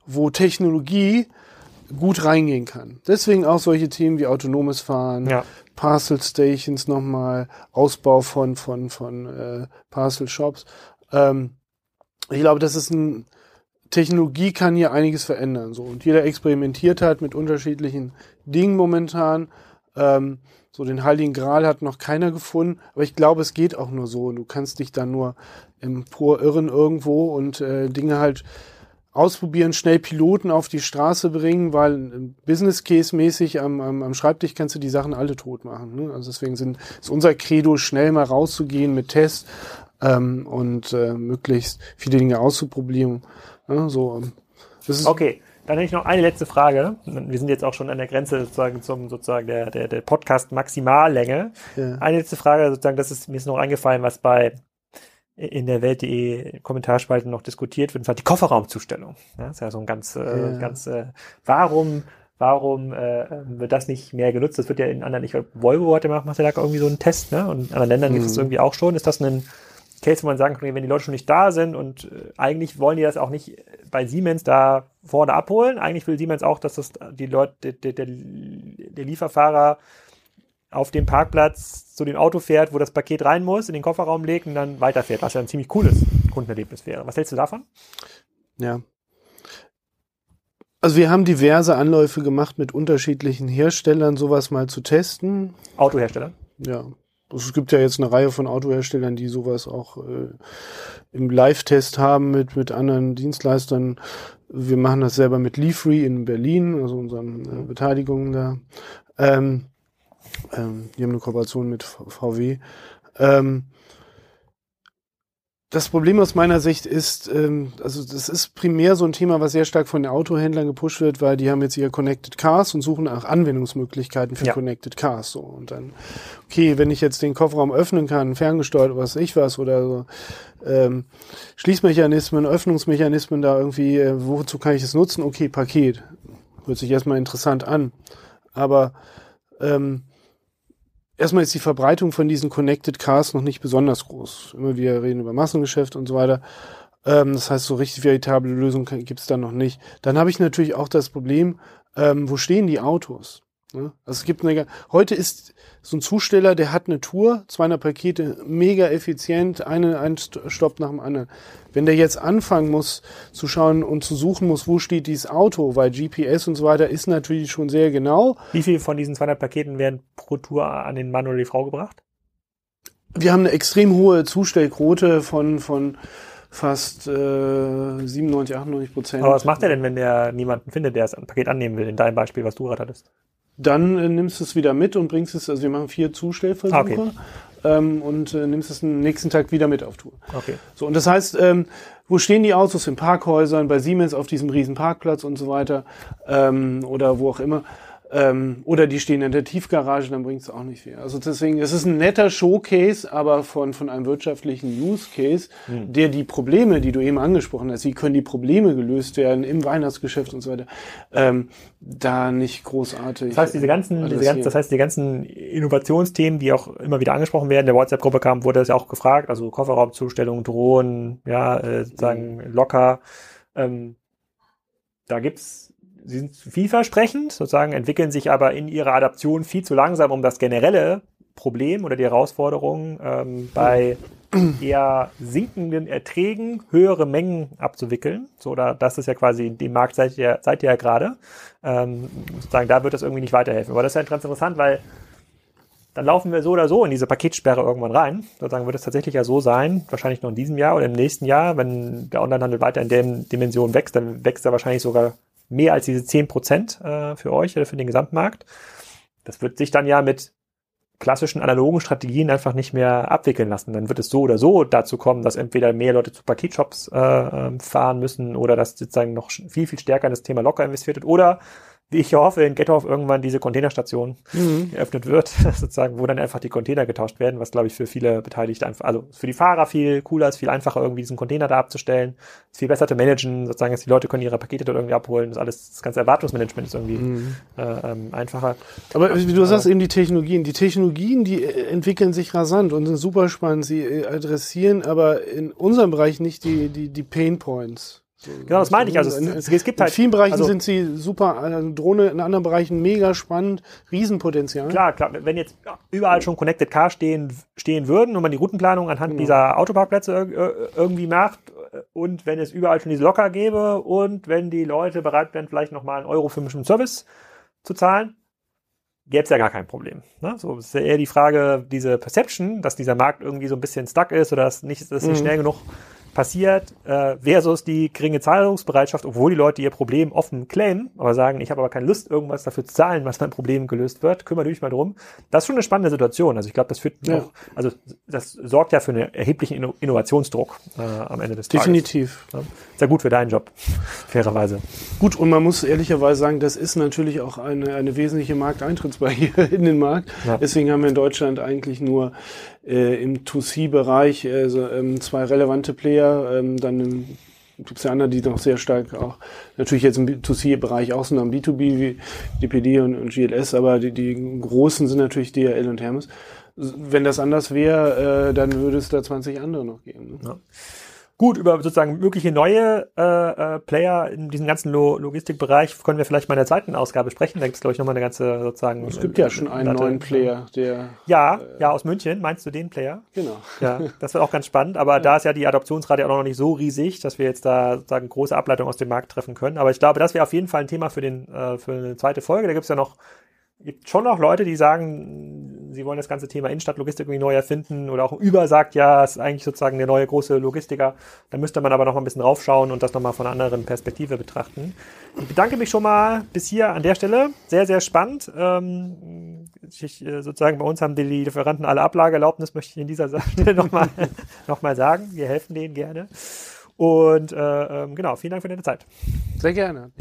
wo Technologie gut reingehen kann. Deswegen auch solche Themen wie autonomes Fahren, ja. Parcel Stations nochmal, Ausbau von, von, von äh, Parcel Shops. Ähm, ich glaube, das ist ein, Technologie kann hier einiges verändern. So. Und jeder experimentiert halt mit unterschiedlichen Dingen momentan. Ähm, so den Heiligen Gral hat noch keiner gefunden, aber ich glaube, es geht auch nur so. Du kannst dich dann nur empor irren irgendwo und äh, Dinge halt ausprobieren, schnell Piloten auf die Straße bringen, weil äh, Business Case mäßig am, am, am Schreibtisch kannst du die Sachen alle tot machen. Ne? Also deswegen sind, ist unser Credo, schnell mal rauszugehen mit Tests ähm, und äh, möglichst viele Dinge auszuprobieren. Ja, so. okay, dann hätte ich noch eine letzte Frage. Wir sind jetzt auch schon an der Grenze sozusagen zum sozusagen der, der, der Podcast Maximallänge. Ja. Eine letzte Frage, sozusagen, das ist mir ist noch eingefallen, was bei in der Welt.de Kommentarspalten noch diskutiert wird, und zwar die Kofferraumzustellung. Ja, ist ja so ein ganz, äh, ja. ganz, äh, warum, warum äh, wird das nicht mehr genutzt? Das wird ja in anderen, ich glaube, Volvo hatte macht, macht ja da irgendwie so einen Test, ne? Und in anderen Ländern mhm. gibt es irgendwie auch schon. Ist das ein Case, wo man sagen kann, wenn die Leute schon nicht da sind und äh, eigentlich wollen die das auch nicht bei Siemens da vorne abholen. Eigentlich will Siemens auch, dass das die Leute, der, der, der Lieferfahrer auf dem Parkplatz zu dem Auto fährt, wo das Paket rein muss, in den Kofferraum legt und dann weiterfährt, was ja ein ziemlich cooles Kundenerlebnis wäre. Was hältst du davon? Ja. Also wir haben diverse Anläufe gemacht mit unterschiedlichen Herstellern, sowas mal zu testen. Autohersteller? Ja. Also es gibt ja jetzt eine Reihe von Autoherstellern, die sowas auch äh, im Live-Test haben mit, mit anderen Dienstleistern. Wir machen das selber mit Leafree in Berlin, also unseren äh, Beteiligungen da. Ähm, ähm, die haben eine Kooperation mit VW. Ähm, das Problem aus meiner Sicht ist, ähm, also das ist primär so ein Thema, was sehr stark von den Autohändlern gepusht wird, weil die haben jetzt ihre Connected Cars und suchen nach Anwendungsmöglichkeiten für ja. Connected Cars. So und dann, okay, wenn ich jetzt den Kofferraum öffnen kann, ferngesteuert, was ich was oder so, ähm, Schließmechanismen, Öffnungsmechanismen da irgendwie, äh, wozu kann ich es nutzen? Okay, Paket, hört sich erstmal interessant an, aber ähm, erstmal ist die Verbreitung von diesen Connected Cars noch nicht besonders groß. Immer wieder reden über Massengeschäft und so weiter. Ähm, das heißt, so richtig veritable Lösungen gibt es da noch nicht. Dann habe ich natürlich auch das Problem, ähm, wo stehen die Autos? Ne? Also es gibt eine, heute ist so ein Zusteller, der hat eine Tour, 200 Pakete, mega effizient, eine, ein Stopp nach dem anderen. Wenn der jetzt anfangen muss zu schauen und zu suchen muss, wo steht dieses Auto, weil GPS und so weiter ist natürlich schon sehr genau. Wie viel von diesen 200 Paketen werden pro Tour an den Mann oder die Frau gebracht? Wir haben eine extrem hohe Zustellquote von, von fast äh, 97, 98 Prozent. Aber was macht er denn, wenn der niemanden findet, der das Paket annehmen will, in deinem Beispiel, was du gerade hattest? Dann äh, nimmst du es wieder mit und bringst es, also wir machen vier Zustellversuche. Okay. Ähm, und äh, nimmst es am nächsten Tag wieder mit auf Tour. Okay. So, und das heißt, ähm, wo stehen die Autos? In Parkhäusern, bei Siemens auf diesem riesen Parkplatz und so weiter ähm, oder wo auch immer. Ähm, oder die stehen in der Tiefgarage, dann bringt es auch nicht viel. Also deswegen, es ist ein netter Showcase, aber von, von einem wirtschaftlichen Use Case, hm. der die Probleme, die du eben angesprochen hast, wie können die Probleme gelöst werden im Weihnachtsgeschäft und so weiter, ähm, da nicht großartig. Das heißt, diese ganzen, diese ganzen, das heißt, die ganzen Innovationsthemen, die auch immer wieder angesprochen werden, der WhatsApp-Gruppe kam, wurde das ja auch gefragt, also Kofferraumzustellung, Drohnen, ja, äh, sozusagen hm. locker. Ähm, da gibt's sie sind vielversprechend, sozusagen entwickeln sich aber in ihrer Adaption viel zu langsam, um das generelle Problem oder die Herausforderung ähm, bei eher sinkenden Erträgen höhere Mengen abzuwickeln. So, oder das ist ja quasi dem Markt seid ihr, seid ihr ja gerade. Ähm, sozusagen, da wird das irgendwie nicht weiterhelfen. Aber das ist ja ganz interessant, weil dann laufen wir so oder so in diese Paketsperre irgendwann rein. Sozusagen wird es tatsächlich ja so sein, wahrscheinlich noch in diesem Jahr oder im nächsten Jahr, wenn der Onlinehandel weiter in der Dimension wächst, dann wächst er wahrscheinlich sogar mehr als diese 10 Prozent äh, für euch oder für den Gesamtmarkt. Das wird sich dann ja mit klassischen analogen Strategien einfach nicht mehr abwickeln lassen. Dann wird es so oder so dazu kommen, dass entweder mehr Leute zu Paketshops äh, ähm, fahren müssen oder dass sozusagen noch viel, viel stärker in das Thema locker investiert wird oder ich hoffe, in Gethoff irgendwann diese Containerstation mhm. eröffnet wird, sozusagen, wo dann einfach die Container getauscht werden, was glaube ich für viele Beteiligte einfach, also für die Fahrer viel cooler ist, viel einfacher irgendwie diesen Container da abzustellen, ist viel besser zu managen, sozusagen, dass die Leute können ihre Pakete dort irgendwie abholen, das alles, das ganze Erwartungsmanagement ist irgendwie mhm. äh, ähm, einfacher. Aber wie du sagst eben die Technologien, die Technologien, die äh, entwickeln sich rasant und sind super spannend, sie äh, adressieren aber in unserem Bereich nicht die, die, die Pain Points. Genau, das meine ich. Also es, es gibt halt. In vielen Bereichen also, sind sie super, also Drohne in anderen Bereichen mega spannend, Riesenpotenzial. Klar, klar. Wenn jetzt überall schon Connected Car stehen, stehen würden und man die Routenplanung anhand genau. dieser Autoparkplätze irgendwie macht und wenn es überall schon diese Locker gäbe und wenn die Leute bereit wären, vielleicht nochmal einen Euro für einen Service zu zahlen, gäbe es ja gar kein Problem. Ne? So ist ja eher die Frage, diese Perception, dass dieser Markt irgendwie so ein bisschen stuck ist oder dass nicht, dass nicht mhm. schnell genug passiert, äh, versus die geringe Zahlungsbereitschaft, obwohl die Leute ihr Problem offen claimen, aber sagen, ich habe aber keine Lust, irgendwas dafür zu zahlen, was mein Problem gelöst wird, kümmere dich mal drum. Das ist schon eine spannende Situation. Also ich glaube, das führt ja. auch, also das sorgt ja für einen erheblichen Innovationsdruck äh, am Ende des Tages. Definitiv. Ja. Ja gut für deinen Job, fairerweise. Gut, und man muss ehrlicherweise sagen, das ist natürlich auch eine, eine wesentliche Markteintrittsbarriere in den Markt. Ja. Deswegen haben wir in Deutschland eigentlich nur äh, im 2C-Bereich also, ähm, zwei relevante Player, ähm, dann gibt es ja andere, die noch sehr stark auch, natürlich jetzt im 2C-Bereich auch sind, am B2B wie DPD und, und GLS, aber die, die großen sind natürlich DHL und Hermes. Wenn das anders wäre, äh, dann würde es da 20 andere noch geben. Ne? Ja. Gut, über sozusagen mögliche neue äh, äh, Player in diesem ganzen Lo Logistikbereich können wir vielleicht mal in der zweiten Ausgabe sprechen. Da gibt es, glaube ich, nochmal eine ganze sozusagen. Es gibt ja schon einen Latte. neuen Player, der. Ja, äh, ja, aus München. Meinst du den Player? Genau. Ja, das wird auch ganz spannend. Aber ja. da ist ja die Adoptionsrate auch noch nicht so riesig, dass wir jetzt da sozusagen große Ableitungen aus dem Markt treffen können. Aber ich glaube, das wäre auf jeden Fall ein Thema für, den, äh, für eine zweite Folge. Da gibt es ja noch gibt schon noch Leute, die sagen, sie wollen das ganze Thema Innenstadtlogistik irgendwie neu erfinden oder auch Über sagt, ja, ist eigentlich sozusagen der neue große Logistiker. Da müsste man aber noch mal ein bisschen raufschauen und das noch mal von einer anderen Perspektive betrachten. Ich bedanke mich schon mal bis hier an der Stelle. Sehr, sehr spannend. Ähm, ich, äh, sozusagen bei uns haben die Lieferanten alle Ablageerlaubnis, möchte ich in dieser Stelle noch mal, noch mal sagen. Wir helfen denen gerne. Und äh, ähm, genau, vielen Dank für deine Zeit. Sehr gerne.